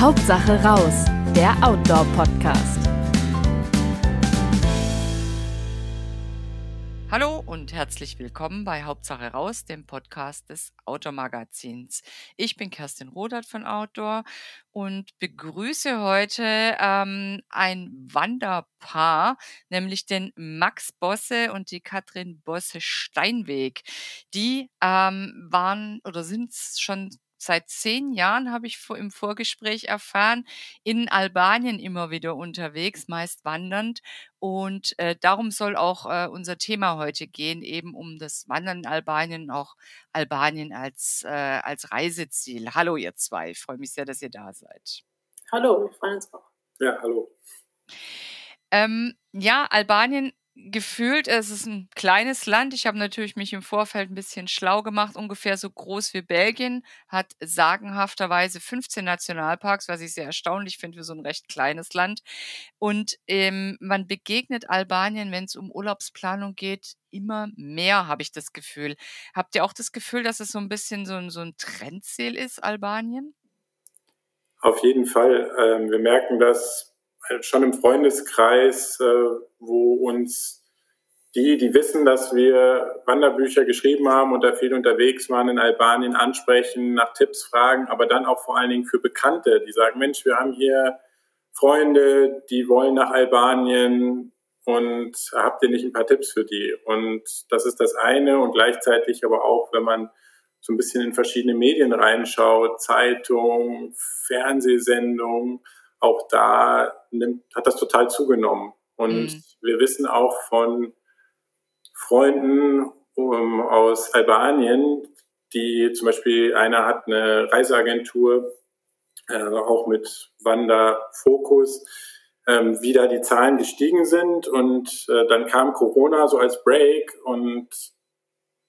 Hauptsache raus, der Outdoor-Podcast. Hallo und herzlich willkommen bei Hauptsache raus, dem Podcast des Outdoor Magazins. Ich bin Kerstin Rodert von Outdoor und begrüße heute ähm, ein Wanderpaar, nämlich den Max Bosse und die Katrin Bosse Steinweg. Die ähm, waren oder sind schon seit zehn Jahren, habe ich im Vorgespräch erfahren, in Albanien immer wieder unterwegs, meist wandernd. Und äh, darum soll auch äh, unser Thema heute gehen, eben um das Wandern in Albanien, auch Albanien als, äh, als Reiseziel. Hallo ihr zwei, ich freue mich sehr, dass ihr da seid. Hallo, wir freuen uns auch. Ja, hallo. Ähm, ja, Albanien gefühlt, es ist ein kleines Land. Ich habe natürlich mich im Vorfeld ein bisschen schlau gemacht, ungefähr so groß wie Belgien, hat sagenhafterweise 15 Nationalparks, was ich sehr erstaunlich finde für so ein recht kleines Land. Und ähm, man begegnet Albanien, wenn es um Urlaubsplanung geht, immer mehr, habe ich das Gefühl. Habt ihr auch das Gefühl, dass es so ein bisschen so ein, so ein Trendziel ist, Albanien? Auf jeden Fall. Ähm, wir merken das schon im Freundeskreis, äh, wo uns die, die wissen, dass wir Wanderbücher geschrieben haben und da viel unterwegs waren in Albanien, ansprechen, nach Tipps fragen, aber dann auch vor allen Dingen für Bekannte, die sagen, Mensch, wir haben hier Freunde, die wollen nach Albanien und habt ihr nicht ein paar Tipps für die? Und das ist das eine und gleichzeitig aber auch, wenn man so ein bisschen in verschiedene Medien reinschaut, Zeitung, Fernsehsendungen, auch da nimmt, hat das total zugenommen. Und mhm. wir wissen auch von Freunden um, aus Albanien, die zum Beispiel einer hat eine Reiseagentur, äh, auch mit Wanderfokus, ähm, wie da die Zahlen gestiegen sind. Und äh, dann kam Corona so als Break und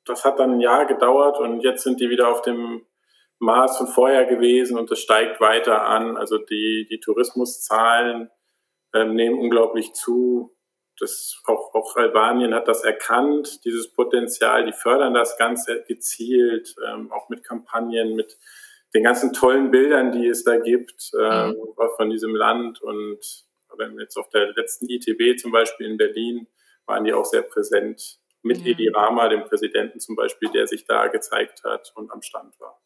das hat dann ein Jahr gedauert und jetzt sind die wieder auf dem Maß von vorher gewesen und es steigt weiter an. Also die, die Tourismuszahlen ähm, nehmen unglaublich zu. Das, auch, auch Albanien hat das erkannt, dieses Potenzial. Die fördern das Ganze gezielt, ähm, auch mit Kampagnen, mit den ganzen tollen Bildern, die es da gibt ähm, mhm. von diesem Land. Und wenn jetzt auf der letzten ITB zum Beispiel in Berlin waren die auch sehr präsent mit mhm. Edi Rama, dem Präsidenten zum Beispiel, der sich da gezeigt hat und am Stand war.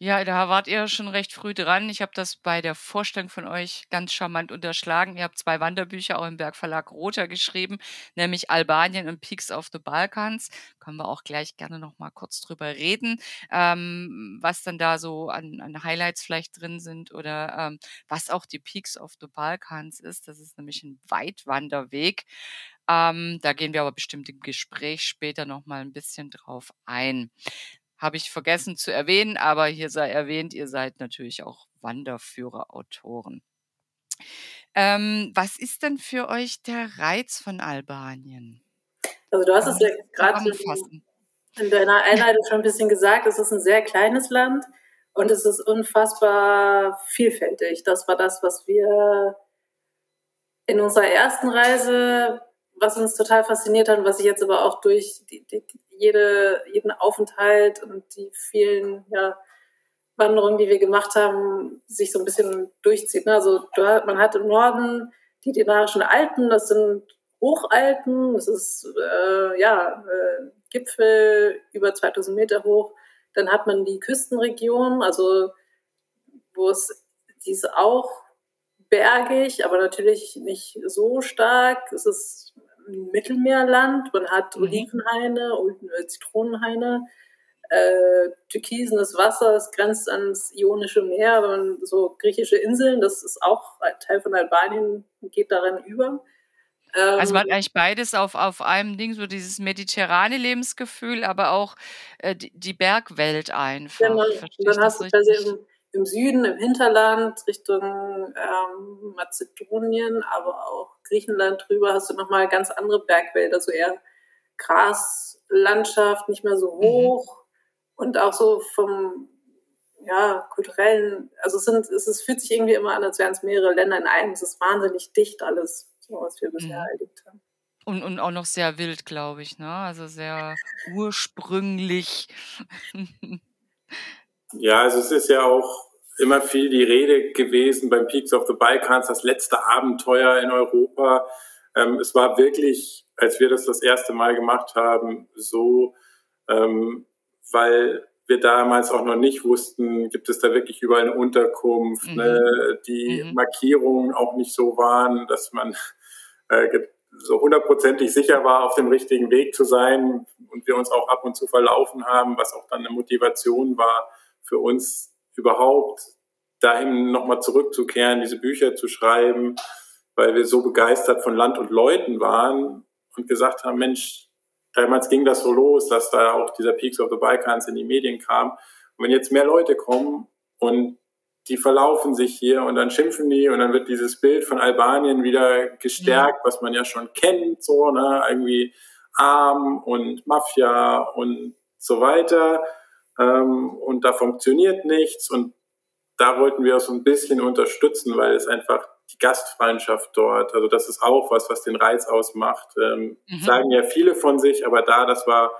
Ja, da wart ihr schon recht früh dran. Ich habe das bei der Vorstellung von euch ganz charmant unterschlagen. Ihr habt zwei Wanderbücher auch im Bergverlag Rother geschrieben, nämlich Albanien und Peaks of the Balkans. Können wir auch gleich gerne noch mal kurz drüber reden, ähm, was dann da so an, an Highlights vielleicht drin sind oder ähm, was auch die Peaks of the Balkans ist. Das ist nämlich ein Weitwanderweg. Ähm, da gehen wir aber bestimmt im Gespräch später noch mal ein bisschen drauf ein habe ich vergessen zu erwähnen, aber hier sei erwähnt, ihr seid natürlich auch Wanderführer-Autoren. Ähm, was ist denn für euch der Reiz von Albanien? Also du hast es ja gerade in deiner Einleitung schon ein bisschen gesagt, es ist ein sehr kleines Land und es ist unfassbar vielfältig. Das war das, was wir in unserer ersten Reise, was uns total fasziniert hat, was ich jetzt aber auch durch die, die, jede, jeden Aufenthalt und die vielen ja, Wanderungen, die wir gemacht haben, sich so ein bisschen durchzieht. Ne? Also man hat im Norden die Dinarischen Alpen, das sind Hochalpen, das ist äh, ja äh, Gipfel über 2000 Meter hoch. Dann hat man die Küstenregion, also wo es die ist auch bergig, aber natürlich nicht so stark. Es ist Mittelmeerland. Man hat mhm. Olivenhaine und äh, Zitronenhaine. Äh, türkisenes Wasser, es grenzt ans Ionische Meer und so griechische Inseln, das ist auch ein Teil von Albanien, geht darin über. Ähm, also man hat eigentlich beides auf, auf einem Ding, so dieses mediterrane Lebensgefühl, aber auch äh, die, die, Bergwelt einfach. Genau, dann hast du quasi im Süden, im Hinterland, Richtung ähm, Mazedonien, aber auch Griechenland drüber, hast du nochmal ganz andere Bergwälder, so eher Graslandschaft, nicht mehr so mhm. hoch mhm. und auch so vom ja, kulturellen, also es, sind, es, es fühlt sich irgendwie immer an, als wären es mehrere Länder in einem. Es ist wahnsinnig dicht alles, so was wir bisher mhm. erlebt haben. Und, und auch noch sehr wild, glaube ich, ne? Also sehr ursprünglich. Ja, also es ist ja auch immer viel die Rede gewesen beim Peaks of the Balkans, das letzte Abenteuer in Europa. Ähm, es war wirklich, als wir das das erste Mal gemacht haben, so, ähm, weil wir damals auch noch nicht wussten, gibt es da wirklich überall eine Unterkunft, mhm. ne, die mhm. Markierungen auch nicht so waren, dass man äh, so hundertprozentig sicher war, auf dem richtigen Weg zu sein und wir uns auch ab und zu verlaufen haben, was auch dann eine Motivation war für uns überhaupt dahin nochmal zurückzukehren, diese Bücher zu schreiben, weil wir so begeistert von Land und Leuten waren und gesagt haben, Mensch, damals ging das so los, dass da auch dieser Peaks of the Balkans in die Medien kam. Und wenn jetzt mehr Leute kommen und die verlaufen sich hier und dann schimpfen die und dann wird dieses Bild von Albanien wieder gestärkt, was man ja schon kennt, so, ne, irgendwie arm und Mafia und so weiter. Ähm, und da funktioniert nichts und da wollten wir auch so ein bisschen unterstützen, weil es einfach die Gastfreundschaft dort, also das ist auch was, was den Reiz ausmacht. Ähm, mhm. Sagen ja viele von sich, aber da, das war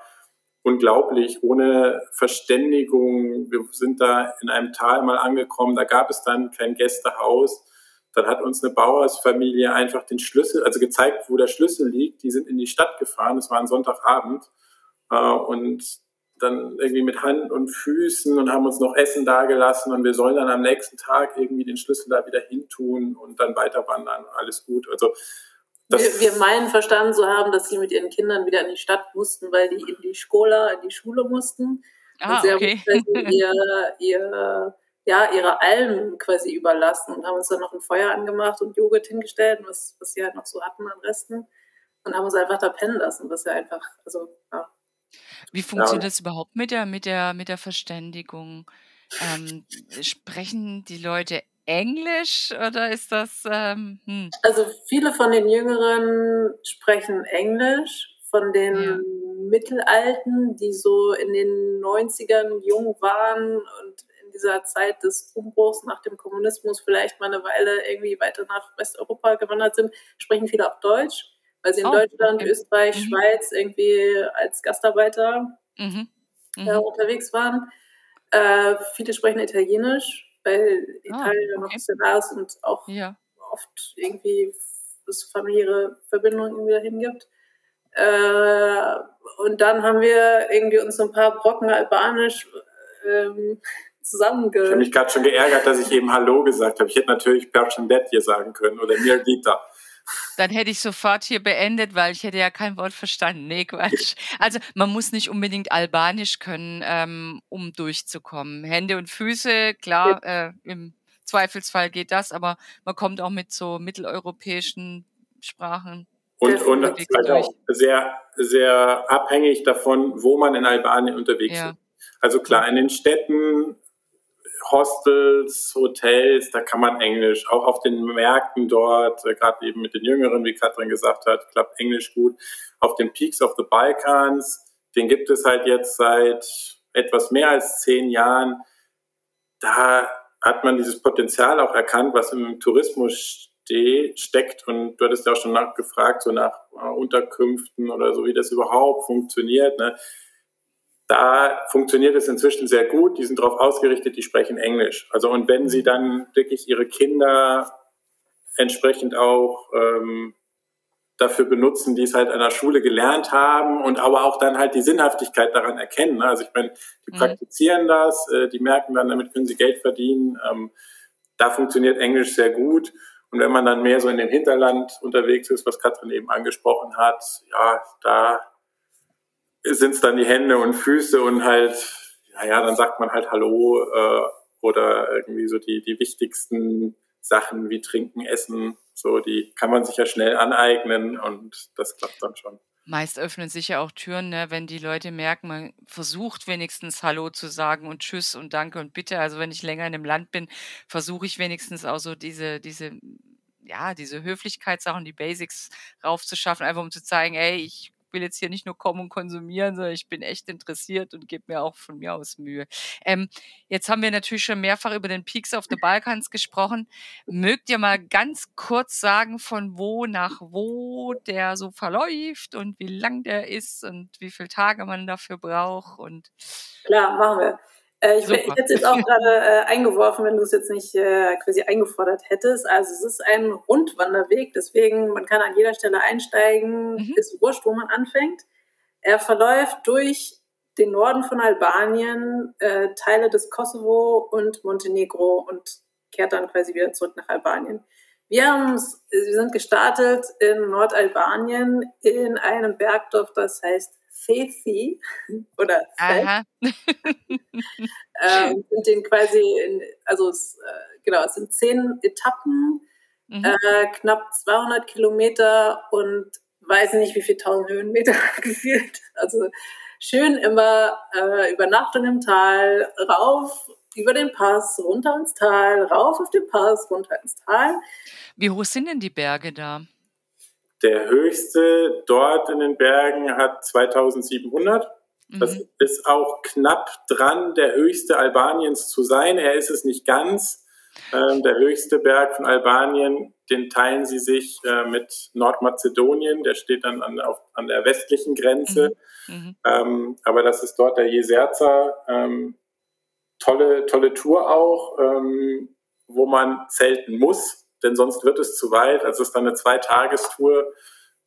unglaublich, ohne Verständigung. Wir sind da in einem Tal mal angekommen, da gab es dann kein Gästehaus. Dann hat uns eine Bauersfamilie einfach den Schlüssel, also gezeigt, wo der Schlüssel liegt. Die sind in die Stadt gefahren, es war ein Sonntagabend. Äh, und dann irgendwie mit Hand und Füßen und haben uns noch Essen dagelassen und wir sollen dann am nächsten Tag irgendwie den Schlüssel da wieder hintun und dann weiter wandern. Alles gut. Also wir, wir, meinen verstanden zu haben, dass sie mit ihren Kindern wieder in die Stadt mussten, weil die in die Skola, in die Schule mussten. Ah, und sie okay. haben ihr, ihr, ja, ihre Almen quasi überlassen und haben uns dann noch ein Feuer angemacht und Joghurt hingestellt, was, was sie halt noch so hatten an Resten. Und haben uns einfach da pennen lassen, was ja einfach, also, ja. Wie funktioniert ja. das überhaupt mit der, mit der, mit der Verständigung? Ähm, sprechen die Leute Englisch oder ist das? Ähm, hm. Also viele von den Jüngeren sprechen Englisch, von den ja. Mittelalten, die so in den 90ern jung waren und in dieser Zeit des Umbruchs nach dem Kommunismus vielleicht mal eine Weile irgendwie weiter nach Westeuropa gewandert sind, sprechen viele auch Deutsch, weil sie in oh, Deutschland, okay. Österreich, mhm. Schweiz irgendwie als Gastarbeiter mhm. Mhm. Äh, unterwegs waren. Äh, viele sprechen Italienisch weil ah, Italien ah, okay. noch sehr da ist und auch ja. oft irgendwie es familiäre Verbindungen irgendwie dahin gibt. Äh, und dann haben wir irgendwie uns so ein paar Brocken Albanisch ähm, zusammenge... Ich habe mich gerade schon geärgert, dass ich eben Hallo gesagt habe. Ich hätte natürlich Perchendet hier sagen können oder Mirgita. Dann hätte ich sofort hier beendet, weil ich hätte ja kein Wort verstanden. Nee, Quatsch. Also man muss nicht unbedingt Albanisch können, ähm, um durchzukommen. Hände und Füße, klar, äh, im Zweifelsfall geht das, aber man kommt auch mit so mitteleuropäischen Sprachen. Und, und halt auch sehr, sehr abhängig davon, wo man in Albanien unterwegs ja. ist. Also klar, in den Städten Hostels, Hotels, da kann man Englisch, auch auf den Märkten dort, äh, gerade eben mit den Jüngeren, wie Katrin gesagt hat, klappt Englisch gut. Auf den Peaks of the Balkans, den gibt es halt jetzt seit etwas mehr als zehn Jahren. Da hat man dieses Potenzial auch erkannt, was im Tourismus steckt. Und du hattest ja auch schon nachgefragt, so nach äh, Unterkünften oder so, wie das überhaupt funktioniert. Ne? Da funktioniert es inzwischen sehr gut. Die sind darauf ausgerichtet, die sprechen Englisch. Also und wenn sie dann wirklich ihre Kinder entsprechend auch ähm, dafür benutzen, die es halt an der Schule gelernt haben und aber auch dann halt die Sinnhaftigkeit daran erkennen. Ne? Also ich meine, die mhm. praktizieren das, äh, die merken dann, damit können sie Geld verdienen. Ähm, da funktioniert Englisch sehr gut. Und wenn man dann mehr so in dem Hinterland unterwegs ist, was Katrin eben angesprochen hat, ja, da sind es dann die Hände und Füße und halt, naja, dann sagt man halt Hallo äh, oder irgendwie so die, die wichtigsten Sachen wie Trinken, Essen, so die kann man sich ja schnell aneignen und das klappt dann schon. Meist öffnen sich ja auch Türen, ne, wenn die Leute merken, man versucht wenigstens Hallo zu sagen und Tschüss und Danke und Bitte. Also wenn ich länger in einem Land bin, versuche ich wenigstens auch so diese, diese, ja, diese Höflichkeitssachen, die Basics raufzuschaffen, einfach um zu zeigen, ey, ich will jetzt hier nicht nur kommen und konsumieren, sondern ich bin echt interessiert und gebe mir auch von mir aus Mühe. Ähm, jetzt haben wir natürlich schon mehrfach über den Peaks of the Balkans gesprochen. Mögt ihr mal ganz kurz sagen, von wo nach wo der so verläuft und wie lang der ist und wie viele Tage man dafür braucht? Und Klar, machen wir. Äh, ich, ich, hätte es jetzt auch gerade äh, eingeworfen, wenn du es jetzt nicht äh, quasi eingefordert hättest. Also es ist ein Rundwanderweg, deswegen man kann an jeder Stelle einsteigen, mhm. ist wurscht, wo man anfängt. Er verläuft durch den Norden von Albanien, äh, Teile des Kosovo und Montenegro und kehrt dann quasi wieder zurück nach Albanien. Wir, haben, wir sind gestartet in Nordalbanien in einem Bergdorf, das heißt Fethi oder Aha. ähm, sind den quasi, in, also es, äh, genau, es sind zehn Etappen, mhm. äh, knapp 200 Kilometer und weiß nicht wie viel tausend Höhenmeter gefühlt. Also schön immer äh, Übernachtung im Tal, rauf über den Pass, runter ins Tal, rauf auf den Pass, runter ins Tal. Wie hoch sind denn die Berge da? Der höchste dort in den Bergen hat 2700. Mhm. Das ist auch knapp dran, der höchste Albaniens zu sein. Er ist es nicht ganz. Ähm, der höchste Berg von Albanien, den teilen sie sich äh, mit Nordmazedonien. Der steht dann an, auf, an der westlichen Grenze. Mhm. Mhm. Ähm, aber das ist dort der Jeserza. Ähm, tolle, tolle Tour auch, ähm, wo man zelten muss, denn sonst wird es zu weit. Also es ist dann eine Zweitagestour,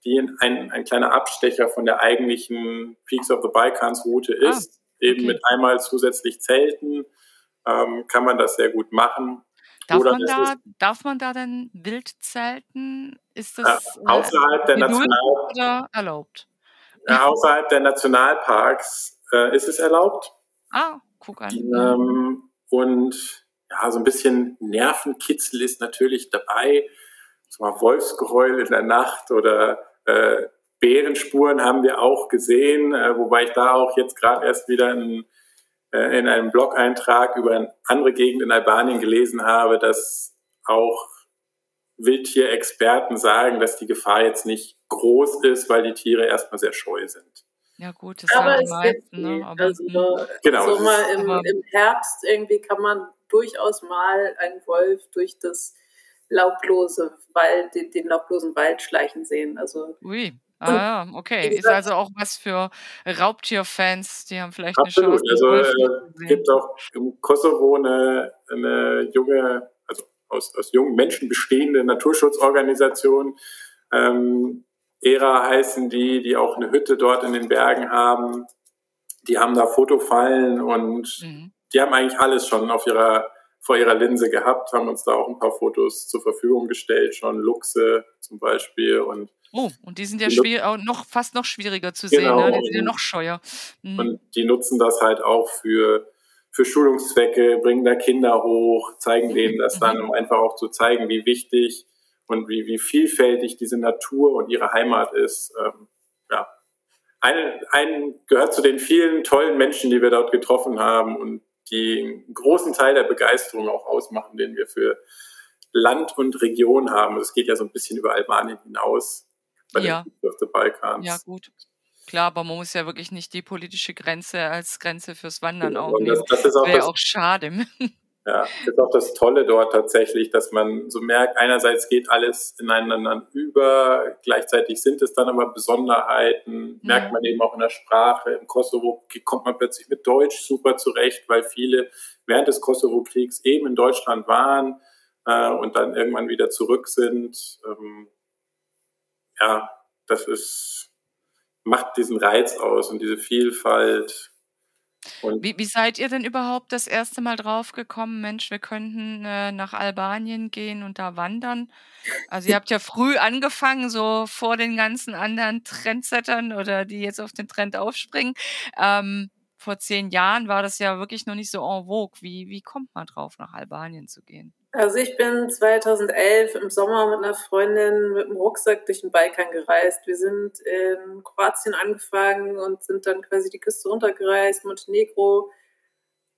die ein, ein kleiner Abstecher von der eigentlichen Peaks of the Balkans Route ah, ist. Ah, okay. Eben mit einmal zusätzlich Zelten ähm, kann man das sehr gut machen. Darf man, da, darf man da denn wild zelten? Ist das äh, außerhalb der National oder erlaubt? Äh, außerhalb der Nationalparks äh, ist es erlaubt. Ah, guck an. Ähm, und ja, so ein bisschen Nervenkitzel ist natürlich dabei. So mal Wolfsgeheul in der Nacht oder äh, Bärenspuren haben wir auch gesehen, äh, wobei ich da auch jetzt gerade erst wieder in, äh, in einem Blog-Eintrag über eine andere Gegend in Albanien gelesen habe, dass auch Wildtierexperten sagen, dass die Gefahr jetzt nicht groß ist, weil die Tiere erstmal sehr scheu sind. Ja gut, das aber es meisten, gibt ne? aber, also, hm. genau, so mal im, im, Herbst irgendwie kann man durchaus mal einen Wolf durch das laublose Wald, den, den laublosen Wald schleichen sehen. Also Ui. Ah, ja, okay. Ist also auch was für Raubtierfans, die haben vielleicht Absolut. eine Chance. Also es äh, gibt auch im Kosovo eine, eine junge, also aus, aus jungen Menschen bestehende Naturschutzorganisation, ähm, ERA heißen die, die auch eine Hütte dort in den Bergen haben. Die haben da Fotofallen und mhm. Die haben eigentlich alles schon auf ihrer, vor ihrer Linse gehabt, haben uns da auch ein paar Fotos zur Verfügung gestellt, schon Luchse zum Beispiel und Oh, und die sind ja schwer, noch, fast noch schwieriger zu sehen, genau. ne? die sind ja noch scheuer. Mhm. Und die nutzen das halt auch für, für Schulungszwecke, bringen da Kinder hoch, zeigen denen das dann, um einfach auch zu zeigen, wie wichtig und wie, wie vielfältig diese Natur und ihre Heimat ist. Ähm, ja, ein, ein gehört zu den vielen tollen Menschen, die wir dort getroffen haben und die einen großen Teil der Begeisterung auch ausmachen, den wir für Land und Region haben. Es geht ja so ein bisschen über Albanien hinaus bei ja. den Balkans. Ja, gut. Klar, aber man muss ja wirklich nicht die politische Grenze als Grenze fürs Wandern genau. aufnehmen. Das, das wäre auch schade. Ja, das ist auch das Tolle dort tatsächlich, dass man so merkt, einerseits geht alles ineinander über, gleichzeitig sind es dann aber Besonderheiten, mhm. merkt man eben auch in der Sprache. Im Kosovo kommt man plötzlich mit Deutsch super zurecht, weil viele während des Kosovo-Kriegs eben in Deutschland waren äh, und dann irgendwann wieder zurück sind. Ähm, ja, das ist, macht diesen Reiz aus und diese Vielfalt wie, wie seid ihr denn überhaupt das erste Mal drauf gekommen, Mensch, wir könnten äh, nach Albanien gehen und da wandern? Also ihr habt ja früh angefangen, so vor den ganzen anderen Trendsettern oder die jetzt auf den Trend aufspringen. Ähm, vor zehn Jahren war das ja wirklich noch nicht so en vogue. Wie, wie kommt man drauf, nach Albanien zu gehen? Also ich bin 2011 im Sommer mit einer Freundin mit dem Rucksack durch den Balkan gereist. Wir sind in Kroatien angefangen und sind dann quasi die Küste runtergereist, Montenegro,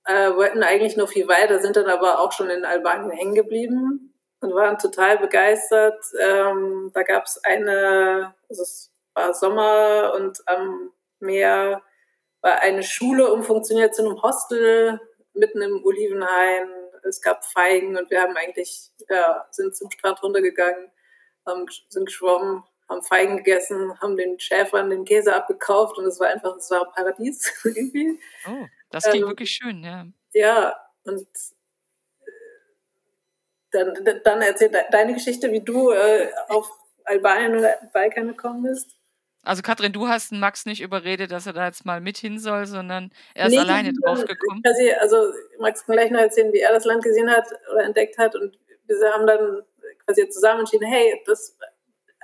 äh, wollten eigentlich noch viel weiter, sind dann aber auch schon in Albanien hängen geblieben und waren total begeistert. Ähm, da gab es eine, also es war Sommer und am Meer war eine Schule umfunktioniert zu einem Hostel mitten im Olivenhain es gab Feigen und wir haben eigentlich, ja, sind zum Strand runtergegangen, haben, sind geschwommen, haben Feigen gegessen, haben den Schäfern den Käse abgekauft und es war einfach, es war ein Paradies irgendwie. Oh, das klingt ähm, wirklich schön, ja. ja, und dann, dann erzähl deine Geschichte, wie du äh, auf Albanien oder Balkan gekommen bist. Also Katrin, du hast Max nicht überredet, dass er da jetzt mal mit hin soll, sondern er ist nee, alleine draufgekommen. Also, also Max kann gleich noch erzählen, wie er das Land gesehen hat oder entdeckt hat und wir haben dann quasi zusammen entschieden, hey, das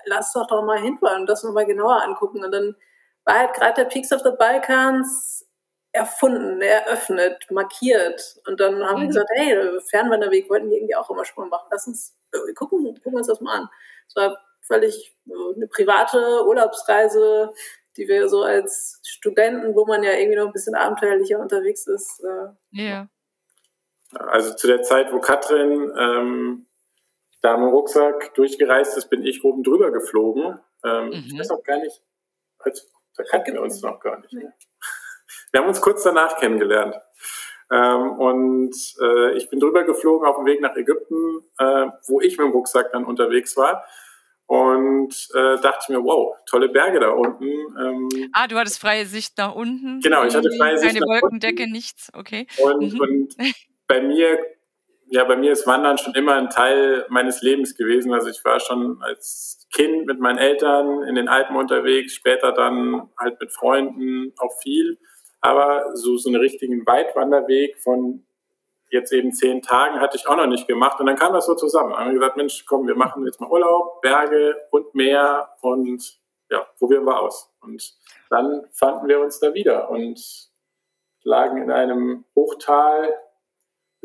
lass doch doch mal hinfahren und das nochmal genauer angucken. Und dann war halt gerade der Peaks of the Balkans erfunden, eröffnet, markiert. Und dann haben mhm. wir gesagt, hey, Fernwanderweg wollten wir irgendwie auch immer schon mal machen. Lass uns, wir gucken, gucken uns das mal an. Es war völlig eine private Urlaubsreise, die wir so als Studenten, wo man ja irgendwie noch ein bisschen abenteuerlicher unterwegs ist. Äh, ja. Also zu der Zeit, wo Katrin ähm, da mit dem Rucksack durchgereist ist, bin ich oben drüber geflogen. Ähm, mhm. Ich weiß auch gar nicht, da kannten wir uns noch gar nicht. Nee. Wir haben uns kurz danach kennengelernt. Ähm, und äh, ich bin drüber geflogen auf dem Weg nach Ägypten, äh, wo ich mit dem Rucksack dann unterwegs war. Und äh, dachte mir, wow, tolle Berge da unten. Ähm, ah, du hattest freie Sicht nach unten. Genau, ich hatte freie Sicht. Keine Wolkendecke, unten. nichts, okay. Und, mhm. und bei mir, ja, bei mir ist Wandern schon immer ein Teil meines Lebens gewesen. Also ich war schon als Kind mit meinen Eltern in den Alpen unterwegs, später dann halt mit Freunden auch viel. Aber so, so einen richtigen Weitwanderweg von jetzt eben zehn Tagen hatte ich auch noch nicht gemacht. Und dann kam das so zusammen. Dann haben wir gesagt, Mensch, komm, wir machen jetzt mal Urlaub, Berge und Meer und ja, probieren wir aus. Und dann fanden wir uns da wieder und lagen in einem Hochtal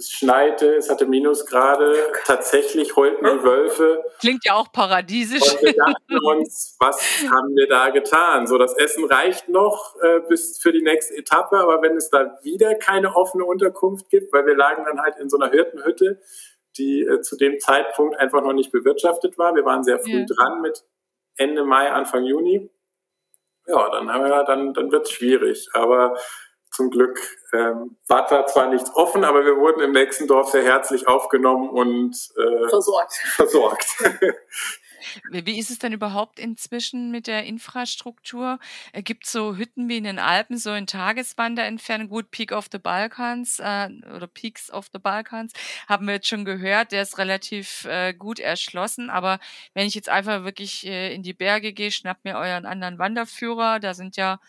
es schneite, es hatte Minusgrade, tatsächlich heulten die Wölfe. Klingt ja auch paradiesisch. Und wir dachten uns, was haben wir da getan? So, das Essen reicht noch äh, bis für die nächste Etappe, aber wenn es da wieder keine offene Unterkunft gibt, weil wir lagen dann halt in so einer Hirtenhütte, die äh, zu dem Zeitpunkt einfach noch nicht bewirtschaftet war. Wir waren sehr früh ja. dran mit Ende Mai, Anfang Juni. Ja, dann haben wir, dann, dann wird es schwierig. Aber zum Glück ähm, war da zwar nichts offen, aber wir wurden im nächsten Dorf sehr herzlich aufgenommen und äh, versorgt. versorgt. Wie ist es denn überhaupt inzwischen mit der Infrastruktur? Äh, Gibt es so Hütten wie in den Alpen, so in Tageswanderentfernung? Gut, Peak of the Balkans äh, oder Peaks of the Balkans haben wir jetzt schon gehört, der ist relativ äh, gut erschlossen. Aber wenn ich jetzt einfach wirklich äh, in die Berge gehe, schnappt mir euren anderen Wanderführer, da sind ja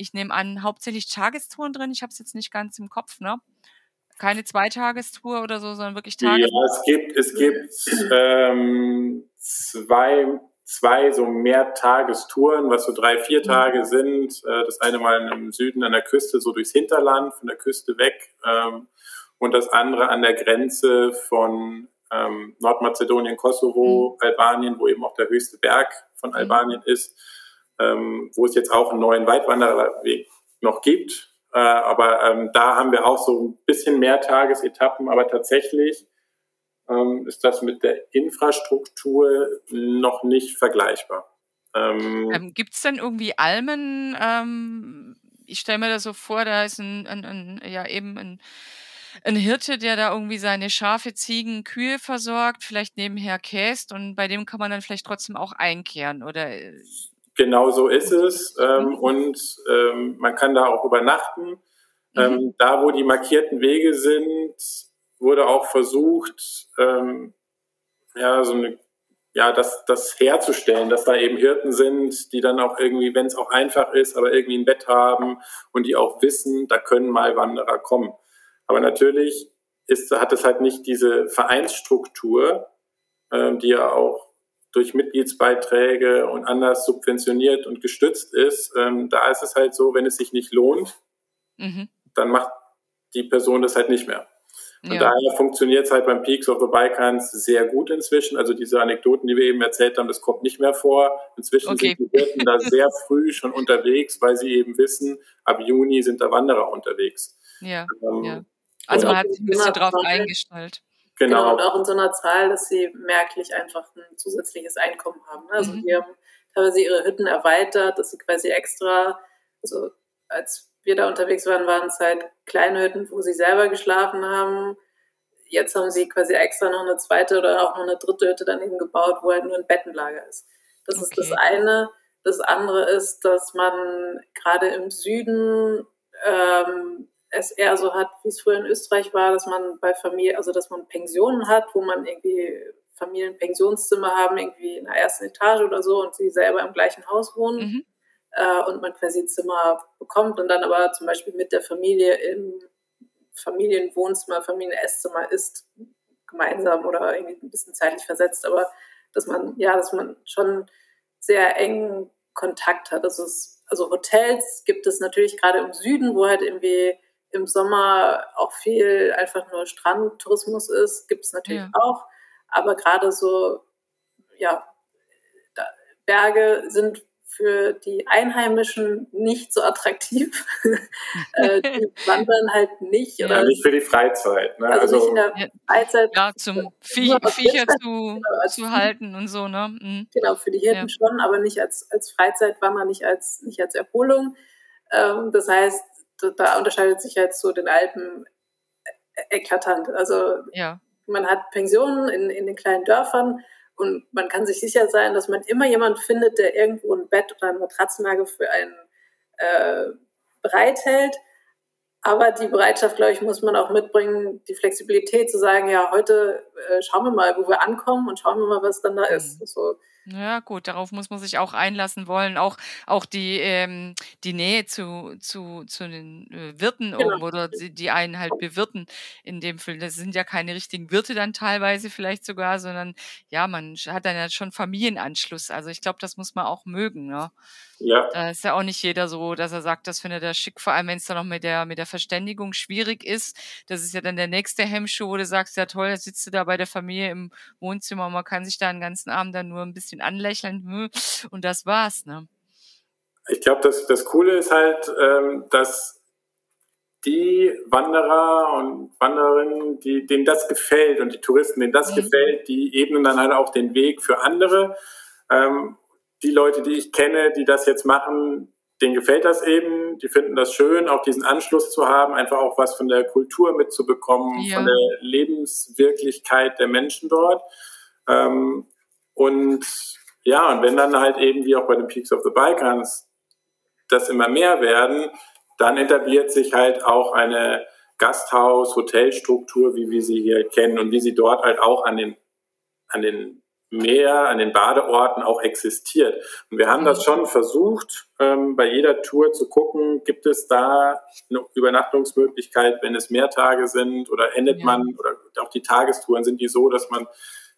ich nehme an, hauptsächlich Tagestouren drin. Ich habe es jetzt nicht ganz im Kopf, ne? Keine Zweitagestour oder so, sondern wirklich Tagestour. Ja, es gibt, es gibt ähm, zwei, zwei so Mehrtagestouren, was so drei, vier Tage mhm. sind. Äh, das eine mal im Süden an der Küste, so durchs Hinterland, von der Küste weg. Ähm, und das andere an der Grenze von ähm, Nordmazedonien, Kosovo, mhm. Albanien, wo eben auch der höchste Berg von mhm. Albanien ist ähm, wo es jetzt auch einen neuen Weitwanderweg noch gibt. Äh, aber ähm, da haben wir auch so ein bisschen mehr Tagesetappen, aber tatsächlich ähm, ist das mit der Infrastruktur noch nicht vergleichbar. Ähm, ähm, Gibt es denn irgendwie Almen? Ähm, ich stelle mir das so vor, da ist ein, ein, ein ja eben ein ein Hirte, der da irgendwie seine Schafe, Ziegen, Kühe versorgt, vielleicht nebenher käst und bei dem kann man dann vielleicht trotzdem auch einkehren oder äh, Genau so ist es. Ähm, mhm. und ähm, man kann da auch übernachten. Ähm, mhm. da, wo die markierten Wege sind, wurde auch versucht, ähm, ja, so eine, ja, das, das herzustellen, dass da eben Hirten sind, die dann auch irgendwie, wenn es auch einfach ist, aber irgendwie ein Bett haben und die auch wissen, da können mal Wanderer kommen. Aber natürlich ist, hat es halt nicht diese Vereinsstruktur, ähm, die ja auch durch Mitgliedsbeiträge und anders subventioniert und gestützt ist, ähm, da ist es halt so, wenn es sich nicht lohnt, mhm. dann macht die Person das halt nicht mehr. Und ja. daher funktioniert es halt beim Peaks of the Balkans sehr gut inzwischen. Also diese Anekdoten, die wir eben erzählt haben, das kommt nicht mehr vor. Inzwischen okay. sind die Hirten da sehr früh schon unterwegs, weil sie eben wissen, ab Juni sind da Wanderer unterwegs. Ja, ähm, ja. Also man hat sich ein bisschen drauf eingestellt. Genau. genau. Und auch in so einer Zahl, dass sie merklich einfach ein zusätzliches Einkommen haben. Ne? Also mhm. die haben teilweise ihre Hütten erweitert, dass sie quasi extra, also als wir da unterwegs waren, waren es halt kleine Hütten, wo sie selber geschlafen haben. Jetzt haben sie quasi extra noch eine zweite oder auch noch eine dritte Hütte daneben gebaut, wo halt nur ein Bettenlager ist. Das okay. ist das eine. Das andere ist, dass man gerade im Süden ähm, es eher so hat, wie es früher in Österreich war, dass man bei Familie, also dass man Pensionen hat, wo man irgendwie Familienpensionszimmer haben, irgendwie in der ersten Etage oder so und sie selber im gleichen Haus wohnen mhm. äh, und man quasi Zimmer bekommt und dann aber zum Beispiel mit der Familie im Familienwohnzimmer, Familienesszimmer ist, gemeinsam oder irgendwie ein bisschen zeitlich versetzt, aber dass man, ja, dass man schon sehr engen Kontakt hat. Also, es, also Hotels gibt es natürlich gerade im Süden, wo halt irgendwie im Sommer auch viel einfach nur Strandtourismus ist, gibt es natürlich ja. auch. Aber gerade so, ja, Berge sind für die Einheimischen nicht so attraktiv. äh, die wandern halt nicht. Oder ja, nicht für die Freizeit. Ne? Also, also nicht in der Freizeit. Ja, zum Viech, Viecher zu, genau, zu halten und so. Ne? Mhm. Genau, für die Hirten ja. schon, aber nicht als, als Freizeitwanderer, nicht als, nicht als Erholung. Ähm, das heißt, da unterscheidet sich jetzt so den Alpen e-, eklatant. Also ja. man hat Pensionen in, in den kleinen Dörfern, und man kann sich sicher sein, dass man immer jemand findet, der irgendwo ein Bett oder eine Matratzenlage für einen äh, bereithält. Aber die Bereitschaft, glaube ich, muss man auch mitbringen, die Flexibilität zu sagen, ja, heute äh, schauen wir mal, wo wir ankommen und schauen wir mal, was dann da ist. So, ja, gut, darauf muss man sich auch einlassen wollen. Auch, auch die, ähm, die Nähe zu, zu, zu den äh, Wirten genau. oben oder die, die einen halt bewirten in dem Fall. Das sind ja keine richtigen Wirte dann teilweise vielleicht sogar, sondern ja, man hat dann ja schon Familienanschluss. Also ich glaube, das muss man auch mögen. Ne? Ja. Da ist ja auch nicht jeder so, dass er sagt, das findet er schick, vor allem wenn es dann noch mit der, mit der Verständigung schwierig ist. Das ist ja dann der nächste Hemmschuh, wo du sagst, ja toll, da sitzt du da bei der Familie im Wohnzimmer und man kann sich da den ganzen Abend dann nur ein bisschen anlächeln hm, und das war's, ne? Ich glaube, das, das Coole ist halt, ähm, dass die Wanderer und Wandererinnen, die, denen das gefällt und die Touristen, denen das mhm. gefällt, die ebnen dann halt auch den Weg für andere. Ähm, die Leute, die ich kenne, die das jetzt machen, denen gefällt das eben, die finden das schön, auch diesen Anschluss zu haben, einfach auch was von der Kultur mitzubekommen, ja. von der Lebenswirklichkeit der Menschen dort. Ähm, und ja, und wenn dann halt eben wie auch bei den Peaks of the Balkans das immer mehr werden, dann etabliert sich halt auch eine Gasthaus, Hotelstruktur, wie wir sie hier kennen und wie sie dort halt auch an den, an den Meer, an den Badeorten auch existiert. Und wir haben das mhm. schon versucht, ähm, bei jeder Tour zu gucken, gibt es da eine Übernachtungsmöglichkeit, wenn es mehr Tage sind oder endet ja. man, oder auch die Tagestouren sind die so, dass man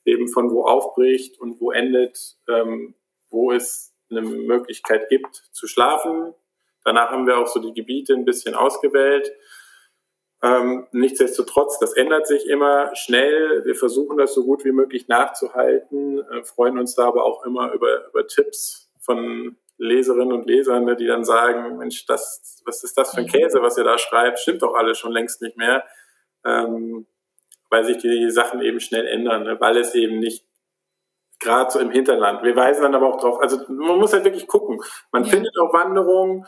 eben von wo aufbricht und wo endet, ähm, wo es eine Möglichkeit gibt zu schlafen. Danach haben wir auch so die Gebiete ein bisschen ausgewählt ähm, nichtsdestotrotz, das ändert sich immer schnell. Wir versuchen das so gut wie möglich nachzuhalten, äh, freuen uns da aber auch immer über, über Tipps von Leserinnen und Lesern, ne, die dann sagen, Mensch, das, was ist das für ein Käse, was ihr da schreibt? Stimmt doch alles schon längst nicht mehr. Ähm, weil sich die Sachen eben schnell ändern, ne, weil es eben nicht gerade so im Hinterland. Wir weisen dann aber auch drauf, also man muss halt wirklich gucken. Man ja. findet auch Wanderungen,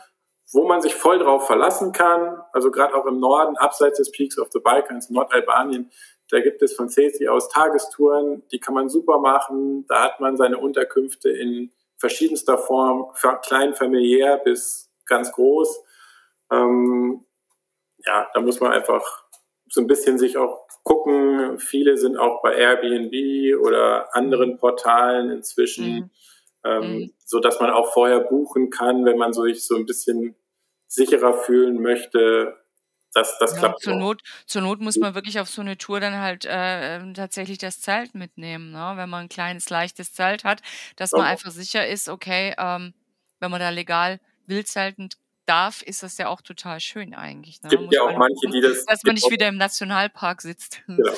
wo man sich voll drauf verlassen kann. Also gerade auch im Norden, abseits des Peaks of the Balkans, Nordalbanien, da gibt es von Cesi aus Tagestouren, die kann man super machen. Da hat man seine Unterkünfte in verschiedenster Form, klein familiär bis ganz groß. Ähm, ja, da muss man einfach so ein bisschen sich auch gucken. Viele sind auch bei Airbnb oder anderen Portalen inzwischen. Mhm ähm, mhm. so dass man auch vorher buchen kann, wenn man sich so ein bisschen sicherer fühlen möchte. Das, das ja, klappt zur Not, zur Not muss man wirklich auf so eine Tour dann halt äh, ähm, tatsächlich das Zelt mitnehmen, ne? wenn man ein kleines, leichtes Zelt hat, dass man einfach sicher ist, okay, ähm, wenn man da legal wildzelten darf, ist das ja auch total schön eigentlich. Ne? gibt ja auch manche, die das... Dass man nicht wieder im Nationalpark sitzt. Genau.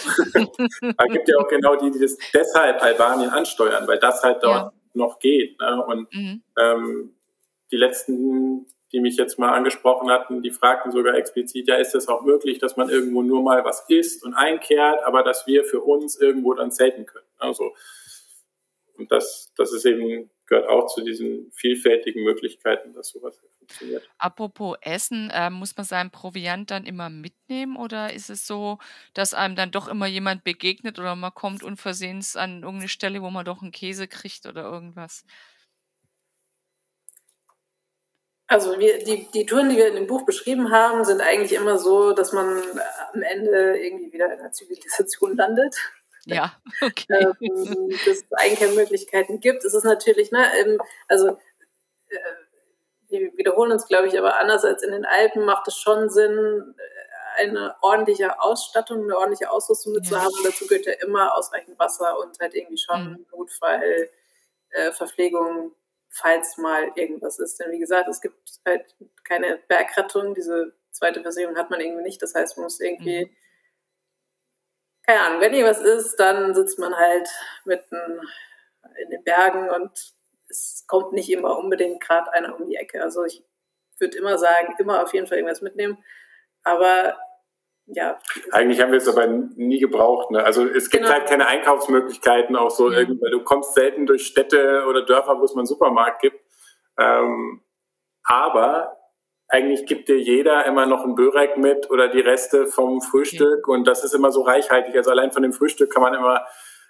es gibt ja auch genau die, die das deshalb Albanien ansteuern, weil das halt dort ja noch geht. Ne? Und mhm. ähm, die letzten, die mich jetzt mal angesprochen hatten, die fragten sogar explizit, ja, ist es auch möglich, dass man irgendwo nur mal was isst und einkehrt, aber dass wir für uns irgendwo dann zelten können. Also, und das, das ist eben, gehört auch zu diesen vielfältigen Möglichkeiten, dass sowas funktioniert. Apropos Essen, äh, muss man seinen Proviant dann immer mitnehmen oder ist es so, dass einem dann doch immer jemand begegnet oder man kommt unversehens an irgendeine Stelle, wo man doch einen Käse kriegt oder irgendwas? Also wir, die, die Touren, die wir in dem Buch beschrieben haben, sind eigentlich immer so, dass man am Ende irgendwie wieder in der Zivilisation landet. Ja, okay. ähm, dass es eigentlich keine Möglichkeiten gibt. Es ist natürlich, ne, also äh, wir wiederholen uns, glaube ich, aber anders als in den Alpen macht es schon Sinn, äh, eine ordentliche Ausstattung, eine ordentliche Ausrüstung mit ja. zu haben. dazu gehört ja immer ausreichend Wasser und halt irgendwie schon mhm. Notfall, äh, Verpflegung, falls mal irgendwas ist. Denn wie gesagt, es gibt halt keine Bergrettung. Diese zweite Versicherung hat man irgendwie nicht. Das heißt, man muss irgendwie, mhm. Keine Ahnung, wenn irgendwas ist, dann sitzt man halt mitten in den Bergen und es kommt nicht immer unbedingt gerade einer um die Ecke. Also ich würde immer sagen, immer auf jeden Fall irgendwas mitnehmen. Aber ja. Eigentlich haben wir es aber nie gebraucht. Ne? Also es gibt genau. halt keine Einkaufsmöglichkeiten, auch so ja. irgendwie, du kommst selten durch Städte oder Dörfer, wo es mal einen Supermarkt gibt. Ähm, aber eigentlich gibt dir jeder immer noch ein Börek mit oder die Reste vom Frühstück und das ist immer so reichhaltig. Also allein von dem Frühstück kann man immer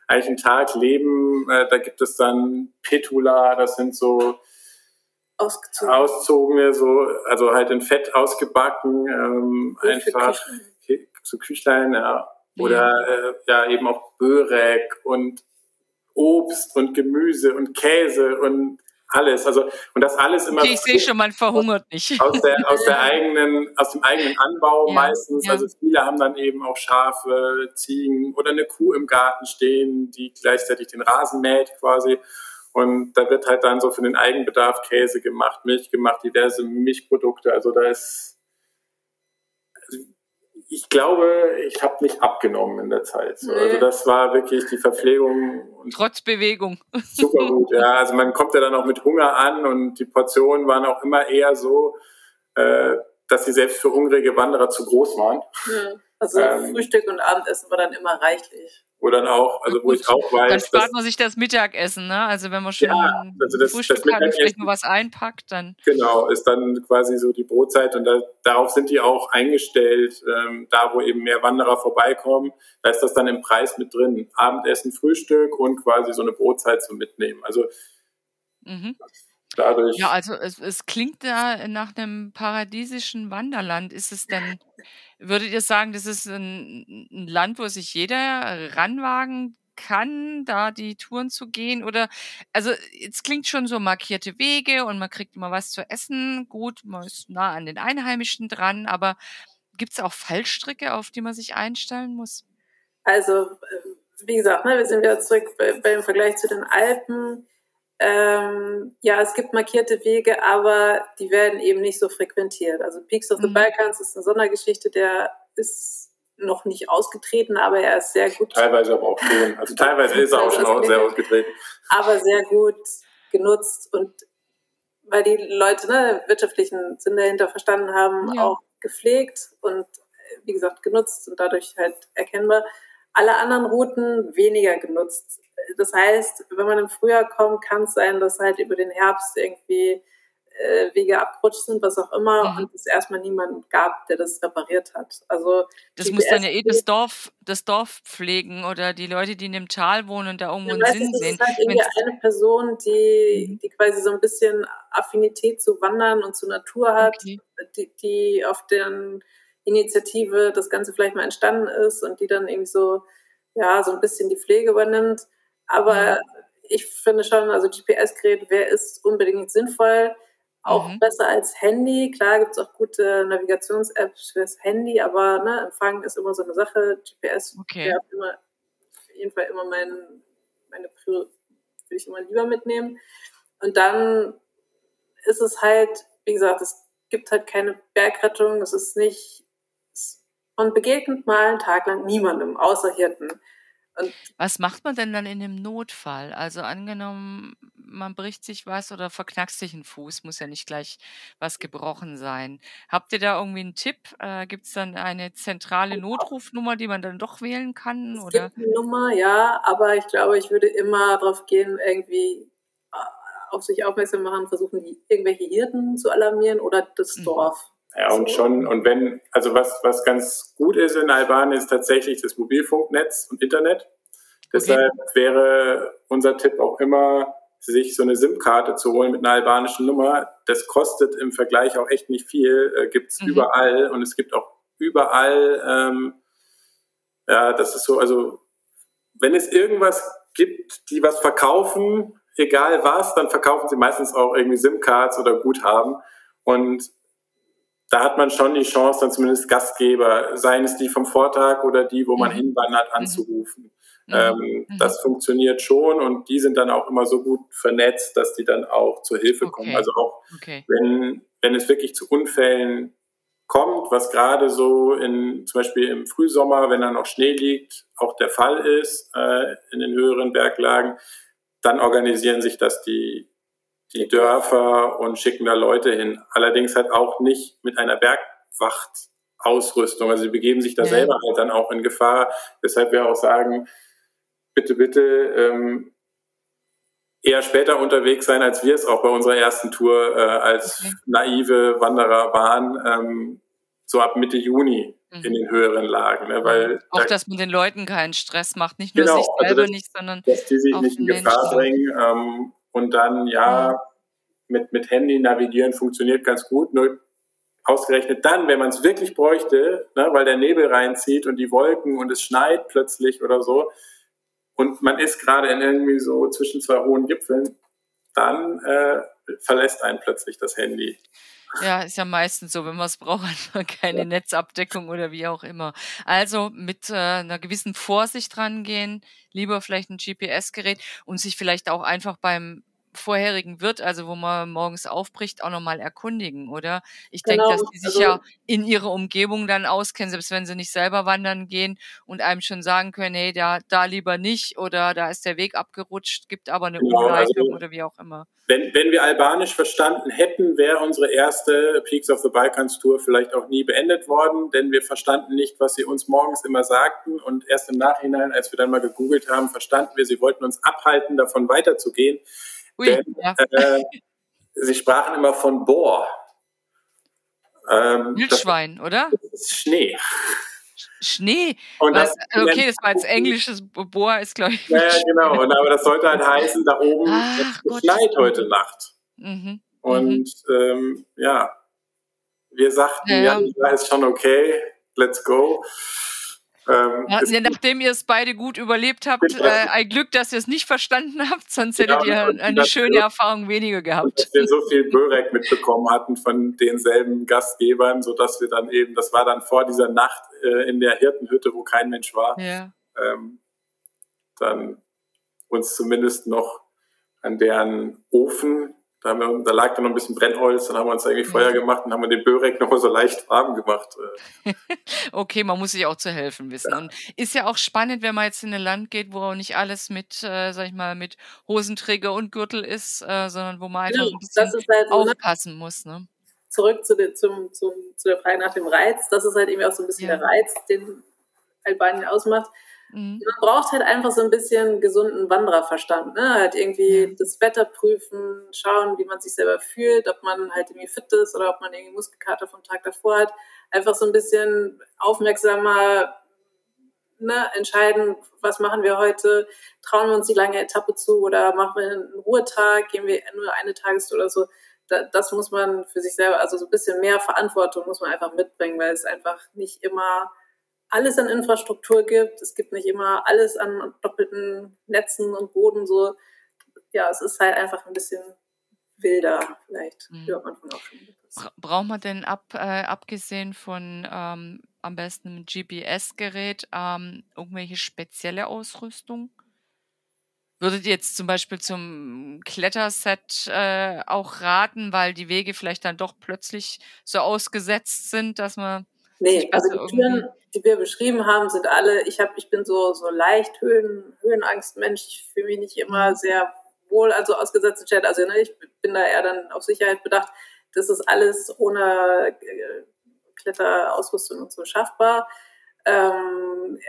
eigentlich einen Tag leben. Äh, da gibt es dann Petula, das sind so Ausgezogen. auszogene, so, also halt in Fett ausgebacken, ähm, einfach so Küchlein, ja. Oder äh, ja, eben auch Börek und Obst und Gemüse und Käse und alles. Also und das alles immer. Okay, ich sehe schon, man verhungert nicht. Aus der, aus der eigenen, aus dem eigenen Anbau ja, meistens. Ja. Also viele haben dann eben auch Schafe, Ziegen oder eine Kuh im Garten stehen, die gleichzeitig den Rasen mäht quasi. Und da wird halt dann so für den Eigenbedarf Käse gemacht, Milch gemacht, diverse Milchprodukte. Also da ist ich glaube, ich habe nicht abgenommen in der Zeit. So. Also das war wirklich die Verpflegung. Trotz Bewegung. Super gut, ja. Also man kommt ja dann auch mit Hunger an und die Portionen waren auch immer eher so, äh, dass sie selbst für hungrige Wanderer zu groß waren. Also ähm, Frühstück und Abendessen war dann immer reichlich. Wo dann auch, also wo ich auch weiß. Dann spart man sich das Mittagessen, ne? Also wenn man schon ja, also das, Frühstück das hat und vielleicht nur was einpackt, dann. Genau, ist dann quasi so die Brotzeit und da, darauf sind die auch eingestellt, ähm, da wo eben mehr Wanderer vorbeikommen, da ist das dann im Preis mit drin. Abendessen, Frühstück und quasi so eine Brotzeit zum Mitnehmen. Also mhm. dadurch. Ja, also es, es klingt da nach einem paradiesischen Wanderland. Ist es denn Würdet ihr sagen, das ist ein, ein Land, wo sich jeder ranwagen kann, da die Touren zu gehen? Oder, also, es klingt schon so markierte Wege und man kriegt immer was zu essen. Gut, man ist nah an den Einheimischen dran, aber gibt es auch Fallstricke, auf die man sich einstellen muss? Also, wie gesagt, ne, wir sind wieder zurück bei, beim Vergleich zu den Alpen. Ähm, ja, es gibt markierte Wege, aber die werden eben nicht so frequentiert. Also Peaks of the mhm. Balkans ist eine Sondergeschichte, der ist noch nicht ausgetreten, aber er ist sehr gut. Teilweise aber auch schon. Also teilweise ist er auch schon sehr ausgetreten. Aber sehr gut genutzt und weil die Leute ne, wirtschaftlichen Sinn dahinter verstanden haben, ja. auch gepflegt und wie gesagt genutzt und dadurch halt erkennbar. Alle anderen Routen weniger genutzt das heißt, wenn man im Frühjahr kommt, kann es sein, dass halt über den Herbst irgendwie äh, Wege abgerutscht sind, was auch immer, mhm. und es erstmal niemanden gab, der das repariert hat. Also das muss dann ja eh das Dorf, das Dorf pflegen oder die Leute, die in dem Tal wohnen und da irgendwo einen Sinn sehen. Das ist halt irgendwie eine Person, die, mhm. die quasi so ein bisschen Affinität zu Wandern und zur Natur hat, okay. die, die auf deren Initiative das Ganze vielleicht mal entstanden ist und die dann irgendwie so, ja, so ein bisschen die Pflege übernimmt. Aber ich finde schon, also GPS-Gerät, wer ist unbedingt sinnvoll? Auch mhm. besser als Handy. Klar gibt es auch gute Navigations-Apps fürs Handy, aber ne, Empfang ist immer so eine Sache. GPS okay. immer, auf jeden Fall immer mein, meine Priorität, würde ich immer lieber mitnehmen. Und dann ist es halt, wie gesagt, es gibt halt keine Bergrettung, es ist nicht, man begegnet mal einen Tag lang niemandem, außer Hirten. Und Was macht man denn dann in dem Notfall? Also angenommen, man bricht sich was oder verknackst sich ein Fuß, muss ja nicht gleich was gebrochen sein. Habt ihr da irgendwie einen Tipp? Äh, Gibt es dann eine zentrale Notrufnummer, die man dann doch wählen kann? Es oder? gibt eine Nummer, ja, aber ich glaube, ich würde immer darauf gehen, irgendwie äh, auf sich aufmerksam machen, versuchen, die, irgendwelche Hirten zu alarmieren oder das mhm. Dorf. Ja, und schon, und wenn, also was, was ganz gut ist in Albanien, ist tatsächlich das Mobilfunknetz und Internet. Okay. Deshalb wäre unser Tipp auch immer, sich so eine SIM-Karte zu holen mit einer albanischen Nummer, das kostet im Vergleich auch echt nicht viel, äh, gibt's mhm. überall und es gibt auch überall, ähm, ja, das ist so, also wenn es irgendwas gibt, die was verkaufen, egal was, dann verkaufen sie meistens auch irgendwie SIM-Cards oder Guthaben und da hat man schon die Chance, dann zumindest Gastgeber, seien es die vom Vortag oder die, wo man mhm. hinwandert, mhm. anzurufen. Mhm. Ähm, mhm. Das funktioniert schon und die sind dann auch immer so gut vernetzt, dass die dann auch zur Hilfe okay. kommen. Also auch okay. wenn, wenn es wirklich zu Unfällen kommt, was gerade so in zum Beispiel im Frühsommer, wenn da noch Schnee liegt, auch der Fall ist äh, in den höheren Berglagen, dann organisieren sich das die, die Dörfer und schicken da Leute hin. Allerdings halt auch nicht mit einer Bergwachtausrüstung. Also sie begeben sich da ja. selber halt dann auch in Gefahr. Deshalb wir auch sagen, bitte, bitte ähm, eher später unterwegs sein, als wir es auch bei unserer ersten Tour äh, als okay. naive Wanderer waren, ähm, so ab Mitte Juni mhm. in den höheren Lagen. Ne? Weil auch, da, dass man den Leuten keinen Stress macht, nicht nur genau, sich also selber also das, nicht, sondern dass die sich nicht in Gefahr Menschen. bringen. Ähm, und dann, ja, mit, mit Handy navigieren funktioniert ganz gut, nur ausgerechnet dann, wenn man es wirklich bräuchte, ne, weil der Nebel reinzieht und die Wolken und es schneit plötzlich oder so, und man ist gerade in irgendwie so zwischen zwei hohen Gipfeln, dann äh, verlässt einen plötzlich das Handy. Ja, ist ja meistens so, wenn man es braucht, hat man keine ja. Netzabdeckung oder wie auch immer. Also mit äh, einer gewissen Vorsicht rangehen, lieber vielleicht ein GPS-Gerät und sich vielleicht auch einfach beim vorherigen Wirt, also wo man morgens aufbricht, auch nochmal erkundigen, oder? Ich genau. denke, dass die sich also, ja in ihrer Umgebung dann auskennen, selbst wenn sie nicht selber wandern gehen und einem schon sagen können, hey, da, da lieber nicht oder da ist der Weg abgerutscht, gibt aber eine genau, Umleitung also, oder wie auch immer. Wenn, wenn wir Albanisch verstanden hätten, wäre unsere erste Peaks of the Balkans Tour vielleicht auch nie beendet worden, denn wir verstanden nicht, was sie uns morgens immer sagten und erst im Nachhinein, als wir dann mal gegoogelt haben, verstanden wir, sie wollten uns abhalten, davon weiterzugehen. Ui, Denn, ja. äh, sie sprachen immer von Bohr. Ähm, Wildschwein, oder? Das ist Schnee. Schnee. Und das, okay, das war jetzt englisches Bohr, ist glaube ich. Ja, genau. Und, aber das sollte halt heißen, da oben Ach, es schneit heute Nacht. Mhm. Und mhm. Ähm, ja, wir sagten, ja, ja, ja, ist schon okay, let's go. Ähm, ja, nachdem ihr es beide gut überlebt habt, äh, ein Glück, dass ihr es nicht verstanden habt, sonst hättet ja, ihr eine schöne Erfahrung weniger gehabt. Dass wir so viel Börek mitbekommen hatten von denselben Gastgebern, sodass wir dann eben, das war dann vor dieser Nacht äh, in der Hirtenhütte, wo kein Mensch war, ähm, dann uns zumindest noch an deren Ofen da, haben wir, da lag dann noch ein bisschen Brennholz, dann haben wir uns eigentlich Feuer gemacht und haben wir den Börek noch mal so leicht warm gemacht. Äh. okay, man muss sich auch zu helfen wissen. Ja. Und ist ja auch spannend, wenn man jetzt in ein Land geht, wo nicht alles mit, äh, sag ich mal, mit Hosenträger und Gürtel ist, äh, sondern wo man einfach ja, ein bisschen halt so, aufpassen ne? muss. Ne? Zurück zu, den, zum, zum, zu der Frage nach dem Reiz. Das ist halt eben auch so ein bisschen ja. der Reiz, den Albanien ausmacht Mhm. Man braucht halt einfach so ein bisschen gesunden Wandererverstand, ne? Halt irgendwie das Wetter prüfen, schauen, wie man sich selber fühlt, ob man halt irgendwie fit ist oder ob man irgendwie Muskelkater vom Tag davor hat. Einfach so ein bisschen aufmerksamer ne, entscheiden, was machen wir heute, trauen wir uns die lange Etappe zu oder machen wir einen Ruhetag, gehen wir nur eine Tagestour oder so. das muss man für sich selber, also so ein bisschen mehr Verantwortung muss man einfach mitbringen, weil es einfach nicht immer alles an Infrastruktur gibt. Es gibt nicht immer alles an doppelten Netzen und Boden. So, ja, es ist halt einfach ein bisschen wilder. Vielleicht mhm. hört man von auch schon. Braucht man denn ab, äh, abgesehen von ähm, am besten einem GPS-Gerät ähm, irgendwelche spezielle Ausrüstung? Würdet ihr jetzt zum Beispiel zum Kletterset äh, auch raten, weil die Wege vielleicht dann doch plötzlich so ausgesetzt sind, dass man Nee, also die Türen, die wir beschrieben haben, sind alle, ich habe, ich bin so, so leicht Höhen, Höhenangstmensch, ich fühle mich nicht immer mhm. sehr wohl, also ausgesetzt Chat, also ne, ich bin da eher dann auf Sicherheit bedacht. Das ist alles ohne äh, Kletterausrüstung und so schaffbar. Ähm,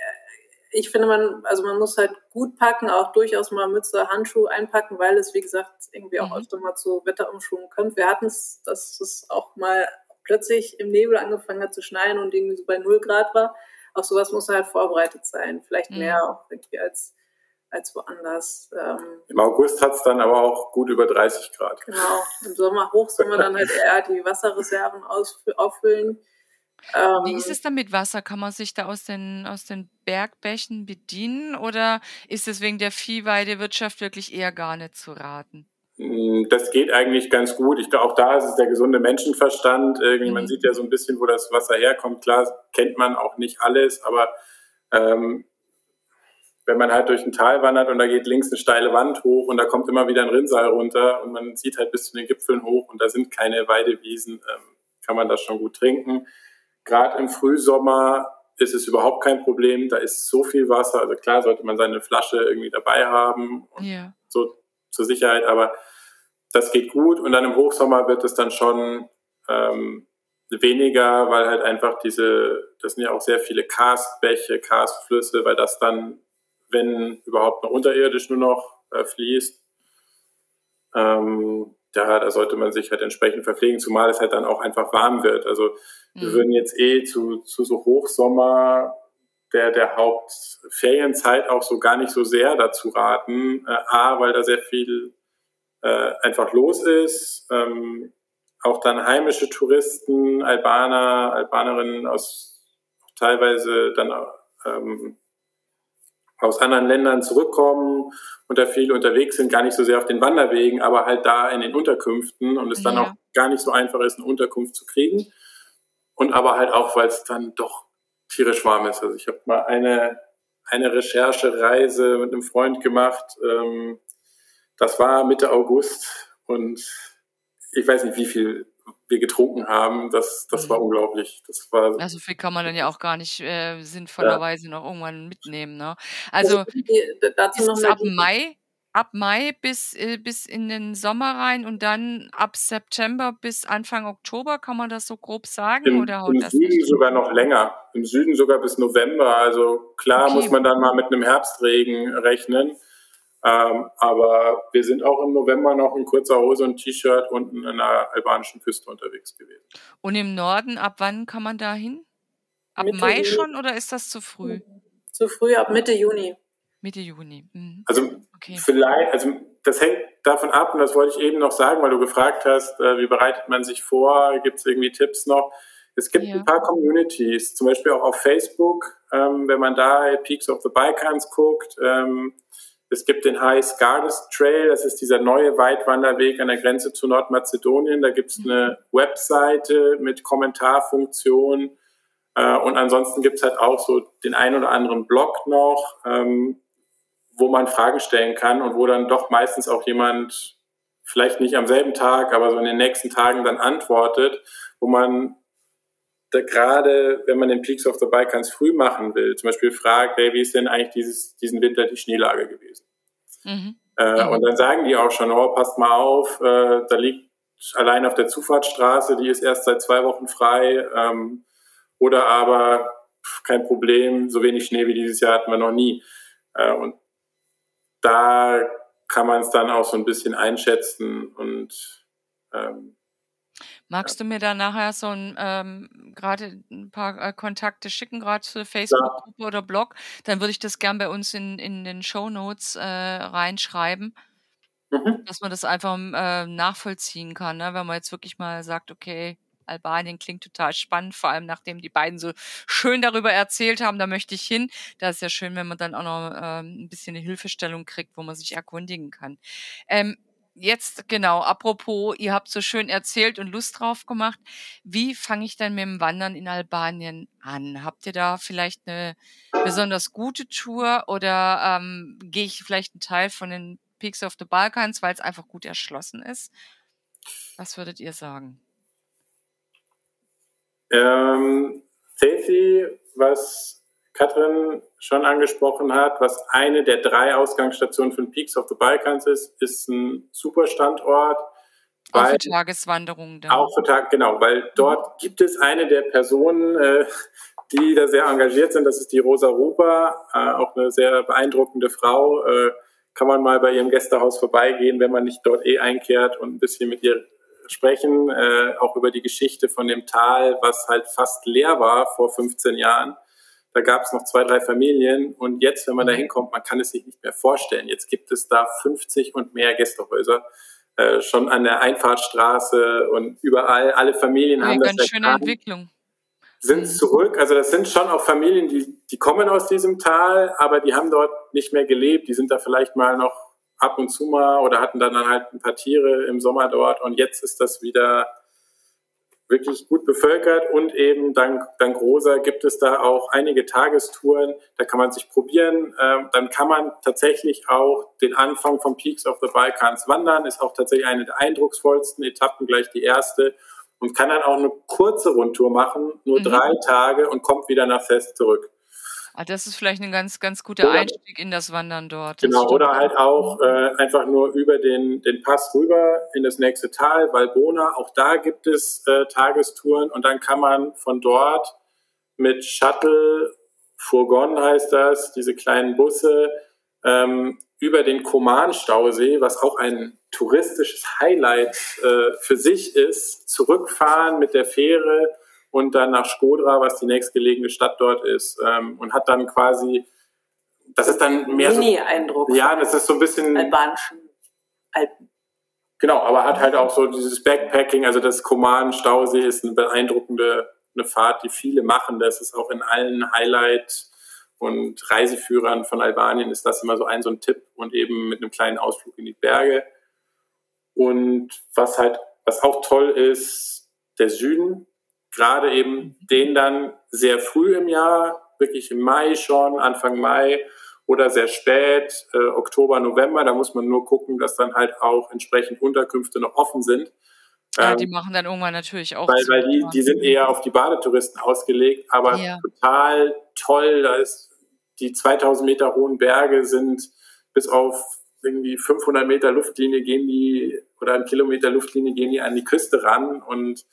ich finde, man, also man muss halt gut packen, auch durchaus mal Mütze, Handschuhe einpacken, weil es, wie gesagt, irgendwie auch mhm. öfter mal zu Wetterumschwungen kommt. Wir hatten es, dass es auch mal plötzlich im Nebel angefangen hat zu schneien und irgendwie so bei null Grad war. Auf sowas muss er halt vorbereitet sein. Vielleicht mhm. mehr auch irgendwie als als woanders. Ähm, Im August hat es dann aber auch gut über 30 Grad. Genau, im Sommer, Hochsommer dann halt eher die Wasserreserven auffüllen. Ähm, Wie ist es dann mit Wasser? Kann man sich da aus den, aus den Bergbächen bedienen oder ist es wegen der Viehweidewirtschaft wirklich eher gar nicht zu raten? Hm, das geht eigentlich ganz gut. Ich glaube, auch da ist es der gesunde Menschenverstand. Irgendwie, mhm. Man sieht ja so ein bisschen, wo das Wasser herkommt. Klar, kennt man auch nicht alles, aber ähm, wenn man halt durch ein Tal wandert und da geht links eine steile Wand hoch und da kommt immer wieder ein Rinnsal runter und man sieht halt bis zu den Gipfeln hoch und da sind keine Weidewiesen, ähm, kann man das schon gut trinken. Gerade im Frühsommer ist es überhaupt kein Problem. Da ist so viel Wasser. Also klar sollte man seine Flasche irgendwie dabei haben. Und ja. So zur Sicherheit, aber das geht gut und dann im Hochsommer wird es dann schon ähm, weniger, weil halt einfach diese, das sind ja auch sehr viele Karstbäche, Karstflüsse, weil das dann, wenn überhaupt noch unterirdisch nur noch äh, fließt, ähm, da, da sollte man sich halt entsprechend verpflegen, zumal es halt dann auch einfach warm wird. Also mhm. wir würden jetzt eh zu, zu so Hochsommer der, der Hauptferienzeit auch so gar nicht so sehr dazu raten. Äh, A, weil da sehr viel äh, einfach los ist. Ähm, auch dann heimische Touristen, Albaner, Albanerinnen aus teilweise dann ähm, aus anderen Ländern zurückkommen und da viel unterwegs sind, gar nicht so sehr auf den Wanderwegen, aber halt da in den Unterkünften und es ja. dann auch gar nicht so einfach ist, eine Unterkunft zu kriegen. Und aber halt auch, weil es dann doch tierisch warm ist. Also ich habe mal eine, eine Recherchereise mit einem Freund gemacht. Ähm, das war Mitte August und ich weiß nicht, wie viel wir getrunken haben. Das, das war mhm. unglaublich. Das war ja, so viel kann man dann ja auch gar nicht äh, sinnvollerweise ja. noch irgendwann mitnehmen. Ne? Also, also dazu ist es ab Mai ab Mai bis, äh, bis in den Sommer rein und dann ab September bis Anfang Oktober, kann man das so grob sagen? Im, oder im Süden nicht? sogar noch länger. Im Süden sogar bis November. Also klar okay. muss man dann mal mit einem Herbstregen rechnen. Ähm, aber wir sind auch im November noch in kurzer Hose und T-Shirt unten an der albanischen Küste unterwegs gewesen. Und im Norden, ab wann kann man da hin? Ab Mitte Mai Juni. schon oder ist das zu früh? Zu früh, ab Mitte Juni. Mitte Juni. Mhm. Also okay. vielleicht, also das hängt davon ab, und das wollte ich eben noch sagen, weil du gefragt hast, äh, wie bereitet man sich vor, gibt es irgendwie Tipps noch? Es gibt ja. ein paar Communities, zum Beispiel auch auf Facebook, ähm, wenn man da Peaks of the Balkans guckt. Ähm, es gibt den High Scardes Trail, das ist dieser neue Weitwanderweg an der Grenze zu Nordmazedonien. Da gibt es eine Webseite mit Kommentarfunktion. Äh, und ansonsten gibt es halt auch so den einen oder anderen Blog noch. Ähm, wo man Fragen stellen kann und wo dann doch meistens auch jemand, vielleicht nicht am selben Tag, aber so in den nächsten Tagen dann antwortet, wo man gerade, wenn man den Peaks of the Balkans früh machen will, zum Beispiel fragt, hey, wie ist denn eigentlich dieses, diesen Winter die Schneelage gewesen? Mhm. Äh, mhm. Und dann sagen die auch schon, oh, passt mal auf, äh, da liegt allein auf der Zufahrtsstraße, die ist erst seit zwei Wochen frei, ähm, oder aber kein Problem, so wenig Schnee wie dieses Jahr hatten wir noch nie. Äh, und da kann man es dann auch so ein bisschen einschätzen und ähm, Magst du mir da nachher so ein ähm, gerade ein paar äh, Kontakte schicken, gerade zur Facebook-Gruppe oder Blog? Dann würde ich das gern bei uns in, in den Show Notes äh, reinschreiben, mhm. dass man das einfach äh, nachvollziehen kann, ne? wenn man jetzt wirklich mal sagt, okay, Albanien klingt total spannend, vor allem nachdem die beiden so schön darüber erzählt haben, da möchte ich hin. Da ist ja schön, wenn man dann auch noch ähm, ein bisschen eine Hilfestellung kriegt, wo man sich erkundigen kann. Ähm, jetzt genau, apropos, ihr habt so schön erzählt und Lust drauf gemacht. Wie fange ich denn mit dem Wandern in Albanien an? Habt ihr da vielleicht eine besonders gute Tour oder ähm, gehe ich vielleicht einen Teil von den Peaks of the Balkans, weil es einfach gut erschlossen ist? Was würdet ihr sagen? Ähm, Ceci, was Katrin schon angesprochen hat, was eine der drei Ausgangsstationen von Peaks of the Balkans ist, ist ein super Standort. Auch für Tageswanderungen. Dann. Auch für Tag, genau, weil dort gibt es eine der Personen, äh, die da sehr engagiert sind. Das ist die Rosa Ruber, äh, auch eine sehr beeindruckende Frau. Äh, kann man mal bei ihrem Gästehaus vorbeigehen, wenn man nicht dort eh einkehrt und ein bisschen mit ihr sprechen, äh, auch über die Geschichte von dem Tal, was halt fast leer war vor 15 Jahren. Da gab es noch zwei, drei Familien und jetzt, wenn man da hinkommt, man kann es sich nicht mehr vorstellen. Jetzt gibt es da 50 und mehr Gästehäuser. Äh, schon an der Einfahrtstraße und überall, alle Familien ja, haben ganz das schöne erkannt, Entwicklung. sind zurück. Also das sind schon auch Familien, die, die kommen aus diesem Tal, aber die haben dort nicht mehr gelebt. Die sind da vielleicht mal noch ab und zu mal oder hatten dann halt ein paar Tiere im Sommer dort und jetzt ist das wieder wirklich gut bevölkert und eben dank, dank Rosa gibt es da auch einige Tagestouren, da kann man sich probieren. Ähm, dann kann man tatsächlich auch den Anfang vom Peaks of the Balkans wandern, ist auch tatsächlich eine der eindrucksvollsten Etappen, gleich die erste und kann dann auch eine kurze Rundtour machen, nur mhm. drei Tage und kommt wieder nach Fest zurück. Ah, das ist vielleicht ein ganz, ganz guter oder, Einstieg in das Wandern dort. Genau, oder halt auch äh, einfach nur über den, den Pass rüber in das nächste Tal, Valbona. Auch da gibt es äh, Tagestouren und dann kann man von dort mit Shuttle, Fourgon heißt das, diese kleinen Busse, ähm, über den Koman-Stausee, was auch ein touristisches Highlight äh, für sich ist, zurückfahren mit der Fähre und dann nach Skodra, was die nächstgelegene Stadt dort ist, ähm, und hat dann quasi, das ist dann mehr Mini-Eindruck. So, ja, das ist so ein bisschen albanischen Alpen. Genau, aber hat halt auch so dieses Backpacking, also das Koman-Stausee ist eine beeindruckende eine Fahrt, die viele machen. Das ist auch in allen Highlight- und Reiseführern von Albanien ist das immer so ein so ein Tipp und eben mit einem kleinen Ausflug in die Berge. Und was halt, was auch toll ist, der Süden, gerade eben den dann sehr früh im Jahr, wirklich im Mai schon, Anfang Mai oder sehr spät, äh, Oktober, November. Da muss man nur gucken, dass dann halt auch entsprechend Unterkünfte noch offen sind. Ja, ähm, die machen dann irgendwann natürlich auch. Weil, weil die, die sind eher auf die Badetouristen ausgelegt, aber ja. total toll. Da ist die 2000 Meter hohen Berge sind bis auf irgendwie 500 Meter Luftlinie gehen die oder einen Kilometer Luftlinie gehen die an die Küste ran und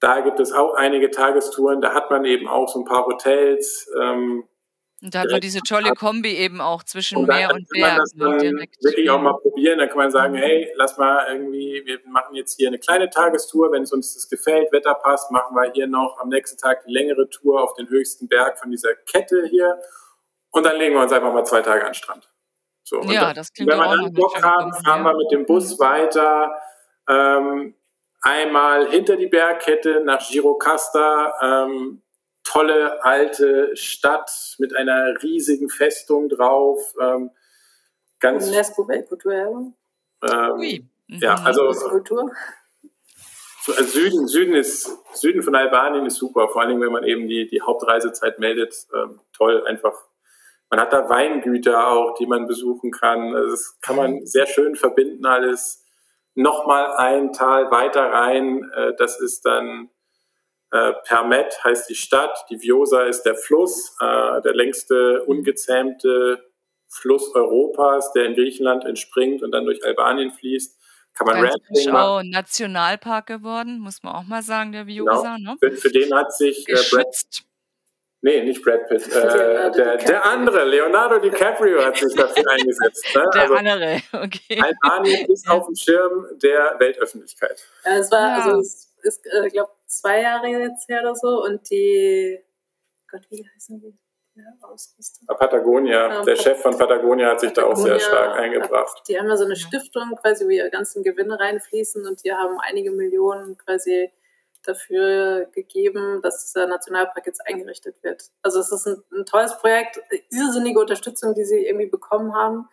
da gibt es auch einige Tagestouren, da hat man eben auch so ein paar Hotels. Ähm, und da hat man diese tolle Kombi eben auch zwischen Meer und Berg. Das ne, direkt. wirklich auch mal probieren. Da kann man sagen, hey, lass mal irgendwie, wir machen jetzt hier eine kleine Tagestour. Wenn es uns das gefällt, Wetter passt, machen wir hier noch am nächsten Tag die längere Tour auf den höchsten Berg von dieser Kette hier. Und dann legen wir uns einfach mal zwei Tage an den Strand. So, ja, dann, das klingt Wenn wir dann Bock haben, fahren wir mit dem Bus mhm. weiter. Ähm, einmal hinter die Bergkette nach Girocasta, ähm, tolle alte Stadt mit einer riesigen Festung drauf. Ähm, ganz UNESCO Weltkulturerbe. Ähm, Ja, mhm. also Kultur. Äh, Süden, Süden ist Süden von Albanien ist super, vor allen Dingen, wenn man eben die, die Hauptreisezeit meldet. Ähm, toll, einfach. Man hat da Weingüter auch, die man besuchen kann. Also das kann man sehr schön verbinden alles nochmal ein Tal weiter rein. Äh, das ist dann äh, Permet heißt die Stadt, die Viosa ist der Fluss, äh, der längste ungezähmte Fluss Europas, der in Griechenland entspringt und dann durch Albanien fließt. Kann man Rafting machen. Nationalpark geworden, muss man auch mal sagen, der Viosa. Genau. Ne? Für, für, den hat sich äh, Geschützt. Nee, nicht Brad Pitt. Äh, der, der, andere, Leonardo DiCaprio, hat sich dafür eingesetzt. Ne? Der also, andere, okay. Albanien ist auf dem Schirm der Weltöffentlichkeit. Ja, es war, ja. also es ist, äh, ich glaube, zwei Jahre jetzt her oder so und die, Gott, wie heißen die? Ja, Patagonia, ja, der Chef von Patagonia hat sich Patagonia, da auch sehr stark eingebracht. Die haben ja so eine Stiftung quasi, wo ihre ganzen Gewinne reinfließen und die haben einige Millionen quasi dafür gegeben, dass dieser Nationalpark jetzt eingerichtet wird. Also es ist ein, ein tolles Projekt, irrsinnige Unterstützung, die sie irgendwie bekommen haben.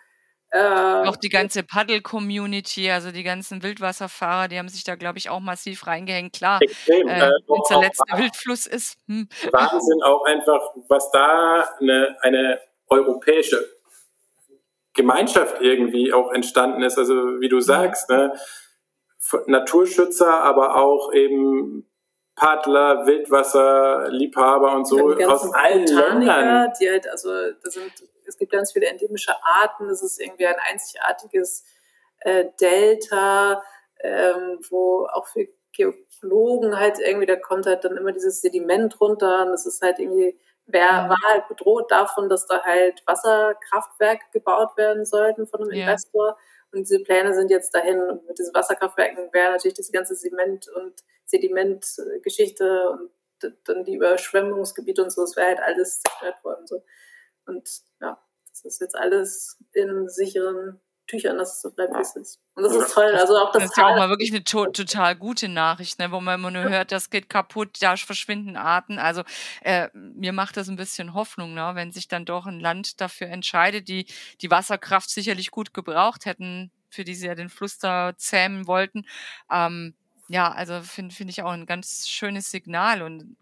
Äh, auch die ganze Paddle-Community, also die ganzen Wildwasserfahrer, die haben sich da, glaube ich, auch massiv reingehängt. Klar, Extrem, äh, äh, unser letzter Wildfluss ist. Hm. Wahnsinn auch einfach, was da eine, eine europäische Gemeinschaft irgendwie auch entstanden ist. Also wie du sagst, ne, Naturschützer, aber auch eben Paddler, Wildwasserliebhaber und so aus allen Ländern. Die halt, also, da sind, es gibt ganz viele endemische Arten. Das ist irgendwie ein einzigartiges äh, Delta, ähm, wo auch für Geologen halt irgendwie, da kommt halt dann immer dieses Sediment runter und das ist halt irgendwie, wer war halt bedroht davon, dass da halt Wasserkraftwerke gebaut werden sollten von einem ja. Investor. Und diese Pläne sind jetzt dahin. Und mit diesen Wasserkraftwerken wäre natürlich diese ganze Zement- und Sedimentgeschichte und dann die Überschwemmungsgebiete und so, es wäre halt alles zerstört worden. So. Und ja, das ist jetzt alles in sicheren Tüchern, dass es so bleibt, wie es ist. Und das ist toll. Also auch das, das ist ja auch mal wirklich eine to total gute Nachricht, ne? wo man immer nur hört, das geht kaputt, da verschwinden Arten. Also äh, mir macht das ein bisschen Hoffnung, ne? wenn sich dann doch ein Land dafür entscheidet, die die Wasserkraft sicherlich gut gebraucht hätten, für die sie ja den Fluss da zähmen wollten. Ähm, ja, also finde find ich auch ein ganz schönes Signal und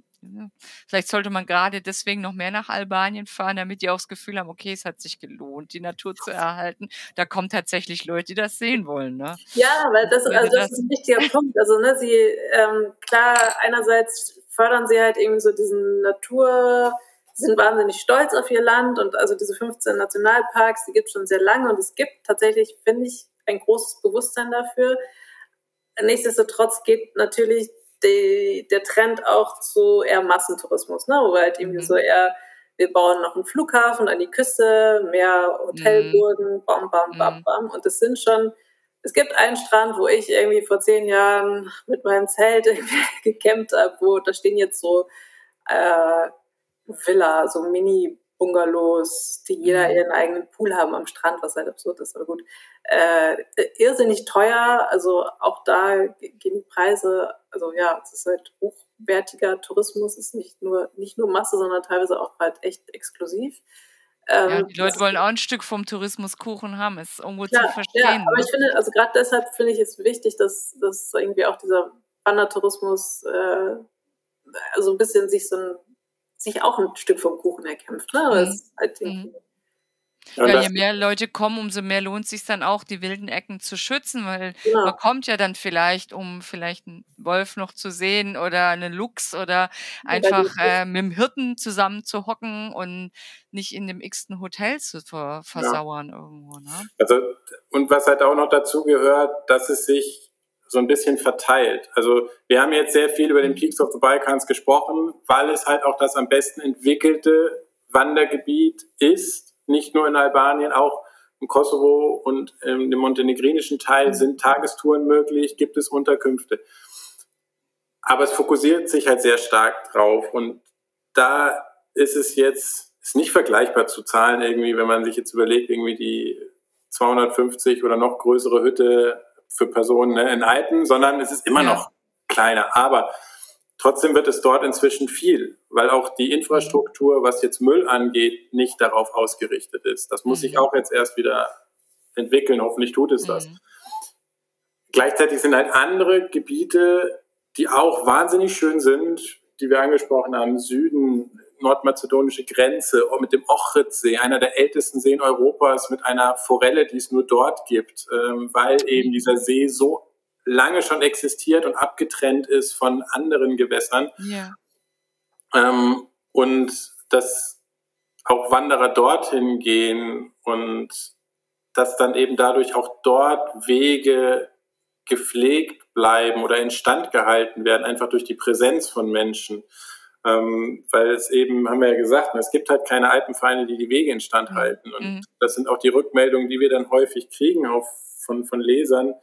Vielleicht sollte man gerade deswegen noch mehr nach Albanien fahren, damit die auch das Gefühl haben, okay, es hat sich gelohnt, die Natur zu erhalten. Da kommen tatsächlich Leute, die das sehen wollen. Ne? Ja, weil das, also das ist ein wichtiger Punkt. Also ne, sie, ähm, klar, einerseits fördern sie halt irgendwie so diesen Natur, sind wahnsinnig stolz auf ihr Land und also diese 15 Nationalparks, die gibt es schon sehr lange und es gibt tatsächlich, finde ich, ein großes Bewusstsein dafür. Nichtsdestotrotz geht natürlich die, der Trend auch zu eher Massentourismus, ne? wo halt irgendwie mhm. so eher, wir bauen noch einen Flughafen an die Küste, mehr Hotelburgen, mhm. bam, bam, bam, mhm. bam. Und es sind schon, es gibt einen Strand, wo ich irgendwie vor zehn Jahren mit meinem Zelt gecampt habe, wo da stehen jetzt so äh, Villa, so Mini Bungalows, die jeder mhm. ihren eigenen Pool haben am Strand, was halt absurd ist, aber gut. Äh, irrsinnig teuer, also auch da gehen die Preise, also ja, es ist halt hochwertiger Tourismus, ist nicht nur, nicht nur Masse, sondern teilweise auch halt echt exklusiv. Ähm, ja, die Leute wollen auch ein Stück vom Tourismuskuchen haben, ist irgendwo klar, zu verstehen. Ja, aber ne? ich finde, also gerade deshalb finde ich es wichtig, dass, dass irgendwie auch dieser Wandertourismus äh, also ein bisschen sich so ein sich auch ein Stück vom Kuchen erkämpft. Ne? Mhm. halt mhm. Ja, je mehr Leute kommen, umso mehr lohnt es sich dann auch, die wilden Ecken zu schützen, weil genau. man kommt ja dann vielleicht, um vielleicht einen Wolf noch zu sehen oder einen Luchs oder einfach äh, mit dem Hirten zusammen zu hocken und nicht in dem x-ten Hotel zu ver versauern ja. irgendwo. Ne? Also, und was halt auch noch dazu gehört, dass es sich so ein bisschen verteilt. Also wir haben jetzt sehr viel über den Peaks of the Balkans gesprochen, weil es halt auch das am besten entwickelte Wandergebiet ist. Nicht nur in Albanien, auch im Kosovo und im montenegrinischen Teil sind Tagestouren möglich, gibt es Unterkünfte. Aber es fokussiert sich halt sehr stark drauf und da ist es jetzt, ist nicht vergleichbar zu Zahlen irgendwie, wenn man sich jetzt überlegt, irgendwie die 250 oder noch größere Hütte für Personen ne, in Alpen, sondern es ist immer ja. noch kleiner. Aber trotzdem wird es dort inzwischen viel, weil auch die Infrastruktur, was jetzt Müll angeht, nicht darauf ausgerichtet ist. Das muss mhm. sich auch jetzt erst wieder entwickeln. Hoffentlich tut es das. Mhm. Gleichzeitig sind halt andere Gebiete, die auch wahnsinnig schön sind, die wir angesprochen haben, Süden, nordmazedonische Grenze mit dem Ochridsee, einer der ältesten Seen Europas, mit einer Forelle, die es nur dort gibt, ähm, weil eben dieser See so lange schon existiert und abgetrennt ist von anderen Gewässern. Ja. Ähm, und dass auch Wanderer dorthin gehen und dass dann eben dadurch auch dort Wege gepflegt bleiben oder instand gehalten werden, einfach durch die Präsenz von Menschen. Ähm, weil es eben, haben wir ja gesagt, es gibt halt keine Alpenvereine, die die Wege instand mhm. halten. Und mhm. das sind auch die Rückmeldungen, die wir dann häufig kriegen auf, von, von Lesern,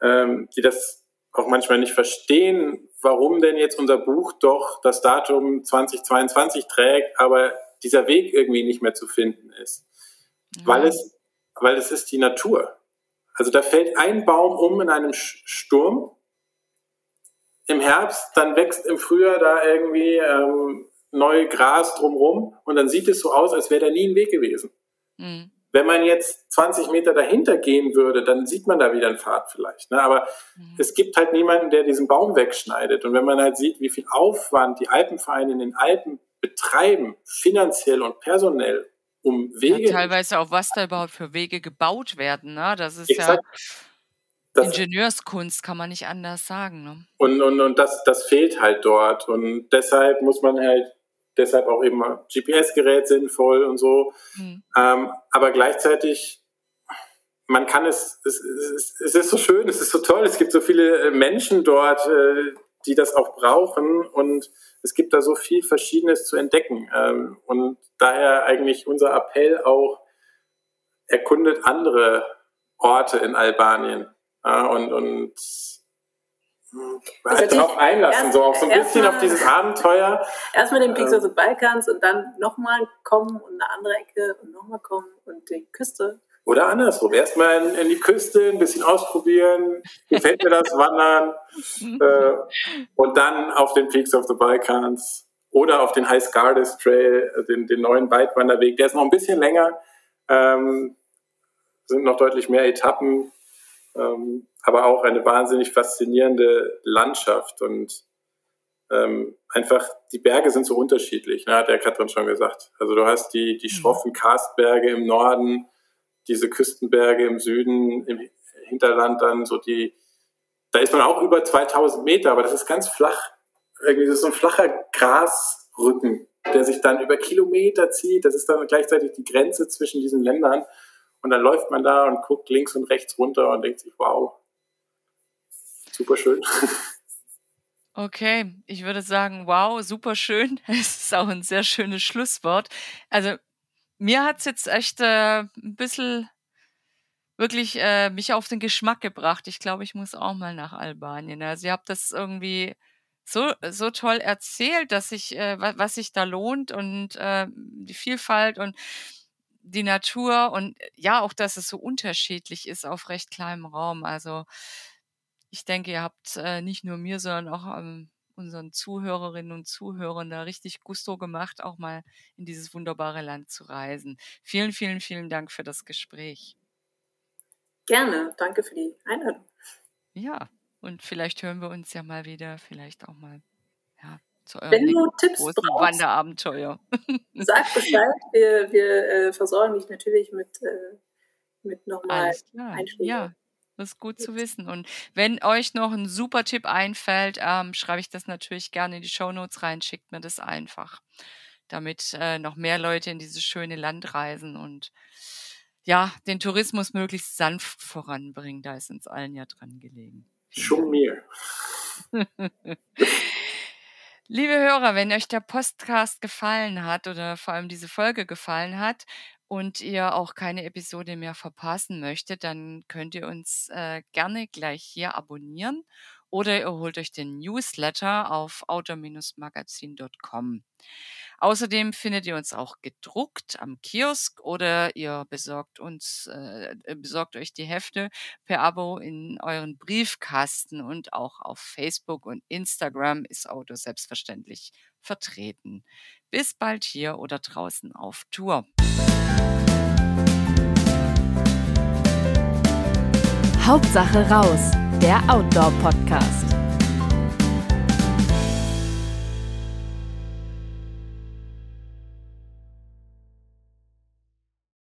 ähm, die das auch manchmal nicht verstehen, warum denn jetzt unser Buch doch das Datum 2022 trägt, aber dieser Weg irgendwie nicht mehr zu finden ist. Mhm. Weil es, weil es ist die Natur. Also da fällt ein Baum um in einem Sturm im Herbst, dann wächst im Frühjahr da irgendwie ähm, neu Gras drumrum und dann sieht es so aus, als wäre da nie ein Weg gewesen. Mhm. Wenn man jetzt 20 Meter dahinter gehen würde, dann sieht man da wieder einen Pfad vielleicht. Ne? Aber mhm. es gibt halt niemanden, der diesen Baum wegschneidet. Und wenn man halt sieht, wie viel Aufwand die Alpenvereine in den Alpen betreiben, finanziell und personell, um Wege. Ja, teilweise auch, was da überhaupt für Wege gebaut werden. Ne? Das ist Exakt. ja das, Ingenieurskunst kann man nicht anders sagen. Ne? Und, und, und das, das fehlt halt dort. Und deshalb muss man halt, deshalb auch eben GPS-Gerät sinnvoll und so. Mhm. Ähm, aber gleichzeitig, man kann es, es, es, es ist so schön, es ist so toll, es gibt so viele äh, Menschen dort, äh, die das auch brauchen und es gibt da so viel Verschiedenes zu entdecken. Ähm, und daher eigentlich unser Appell auch, erkundet andere Orte in Albanien. Ja, und, und halt darauf einlassen, erst, so auch so ein bisschen mal, auf dieses Abenteuer. Erstmal den Peaks ähm, of the Balkans und dann nochmal kommen und eine andere Ecke und nochmal kommen und die Küste. Oder andersrum. Erstmal in, in, die Küste, ein bisschen ausprobieren, gefällt mir das Wandern äh, und dann auf den Peaks of the Balkans oder auf den High Scardes Trail, den, den neuen Weitwanderweg. Der ist noch ein bisschen länger, ähm, sind noch deutlich mehr Etappen, ähm, aber auch eine wahnsinnig faszinierende Landschaft und ähm, einfach die Berge sind so unterschiedlich, ne, hat der Katrin schon gesagt. Also du hast die, die mhm. schroffen Karstberge im Norden, diese Küstenberge im Süden, im Hinterland dann so die, da ist man auch über 2000 Meter, aber das ist ganz flach. Irgendwie das ist so ein flacher Grasrücken, der sich dann über Kilometer zieht. Das ist dann gleichzeitig die Grenze zwischen diesen Ländern. Und dann läuft man da und guckt links und rechts runter und denkt sich, wow, super schön. Okay, ich würde sagen, wow, super schön. Es ist auch ein sehr schönes Schlusswort. Also mir hat es jetzt echt äh, ein bisschen wirklich äh, mich auf den Geschmack gebracht. Ich glaube, ich muss auch mal nach Albanien. Also ihr habt das irgendwie so, so toll erzählt, dass ich, äh, was sich da lohnt und äh, die Vielfalt und die Natur und ja, auch, dass es so unterschiedlich ist auf recht kleinem Raum. Also ich denke, ihr habt äh, nicht nur mir, sondern auch ähm, unseren Zuhörerinnen und Zuhörern da richtig Gusto gemacht, auch mal in dieses wunderbare Land zu reisen. Vielen, vielen, vielen Dank für das Gespräch. Gerne, danke für die Einladung. Ja, und vielleicht hören wir uns ja mal wieder, vielleicht auch mal zu eurem Wenn du Tipps großen brauchst, Wanderabenteuer. Sag Bescheid, wir, wir äh, versorgen dich natürlich mit, äh, mit nochmal Einschlägen. Ja, das ist gut zu wissen. Und wenn euch noch ein super Tipp einfällt, ähm, schreibe ich das natürlich gerne in die Show Notes rein, schickt mir das einfach, damit äh, noch mehr Leute in dieses schöne Land reisen und ja, den Tourismus möglichst sanft voranbringen. Da ist uns allen ja dran gelegen. Schon mir. Liebe Hörer, wenn euch der Podcast gefallen hat oder vor allem diese Folge gefallen hat und ihr auch keine Episode mehr verpassen möchtet, dann könnt ihr uns äh, gerne gleich hier abonnieren oder ihr holt euch den Newsletter auf outdoor-magazin.com. Außerdem findet ihr uns auch gedruckt am Kiosk oder ihr besorgt uns, äh, besorgt euch die Hefte per Abo in euren Briefkasten und auch auf Facebook und Instagram ist Auto selbstverständlich vertreten. Bis bald hier oder draußen auf Tour. Hauptsache raus, der Outdoor-Podcast.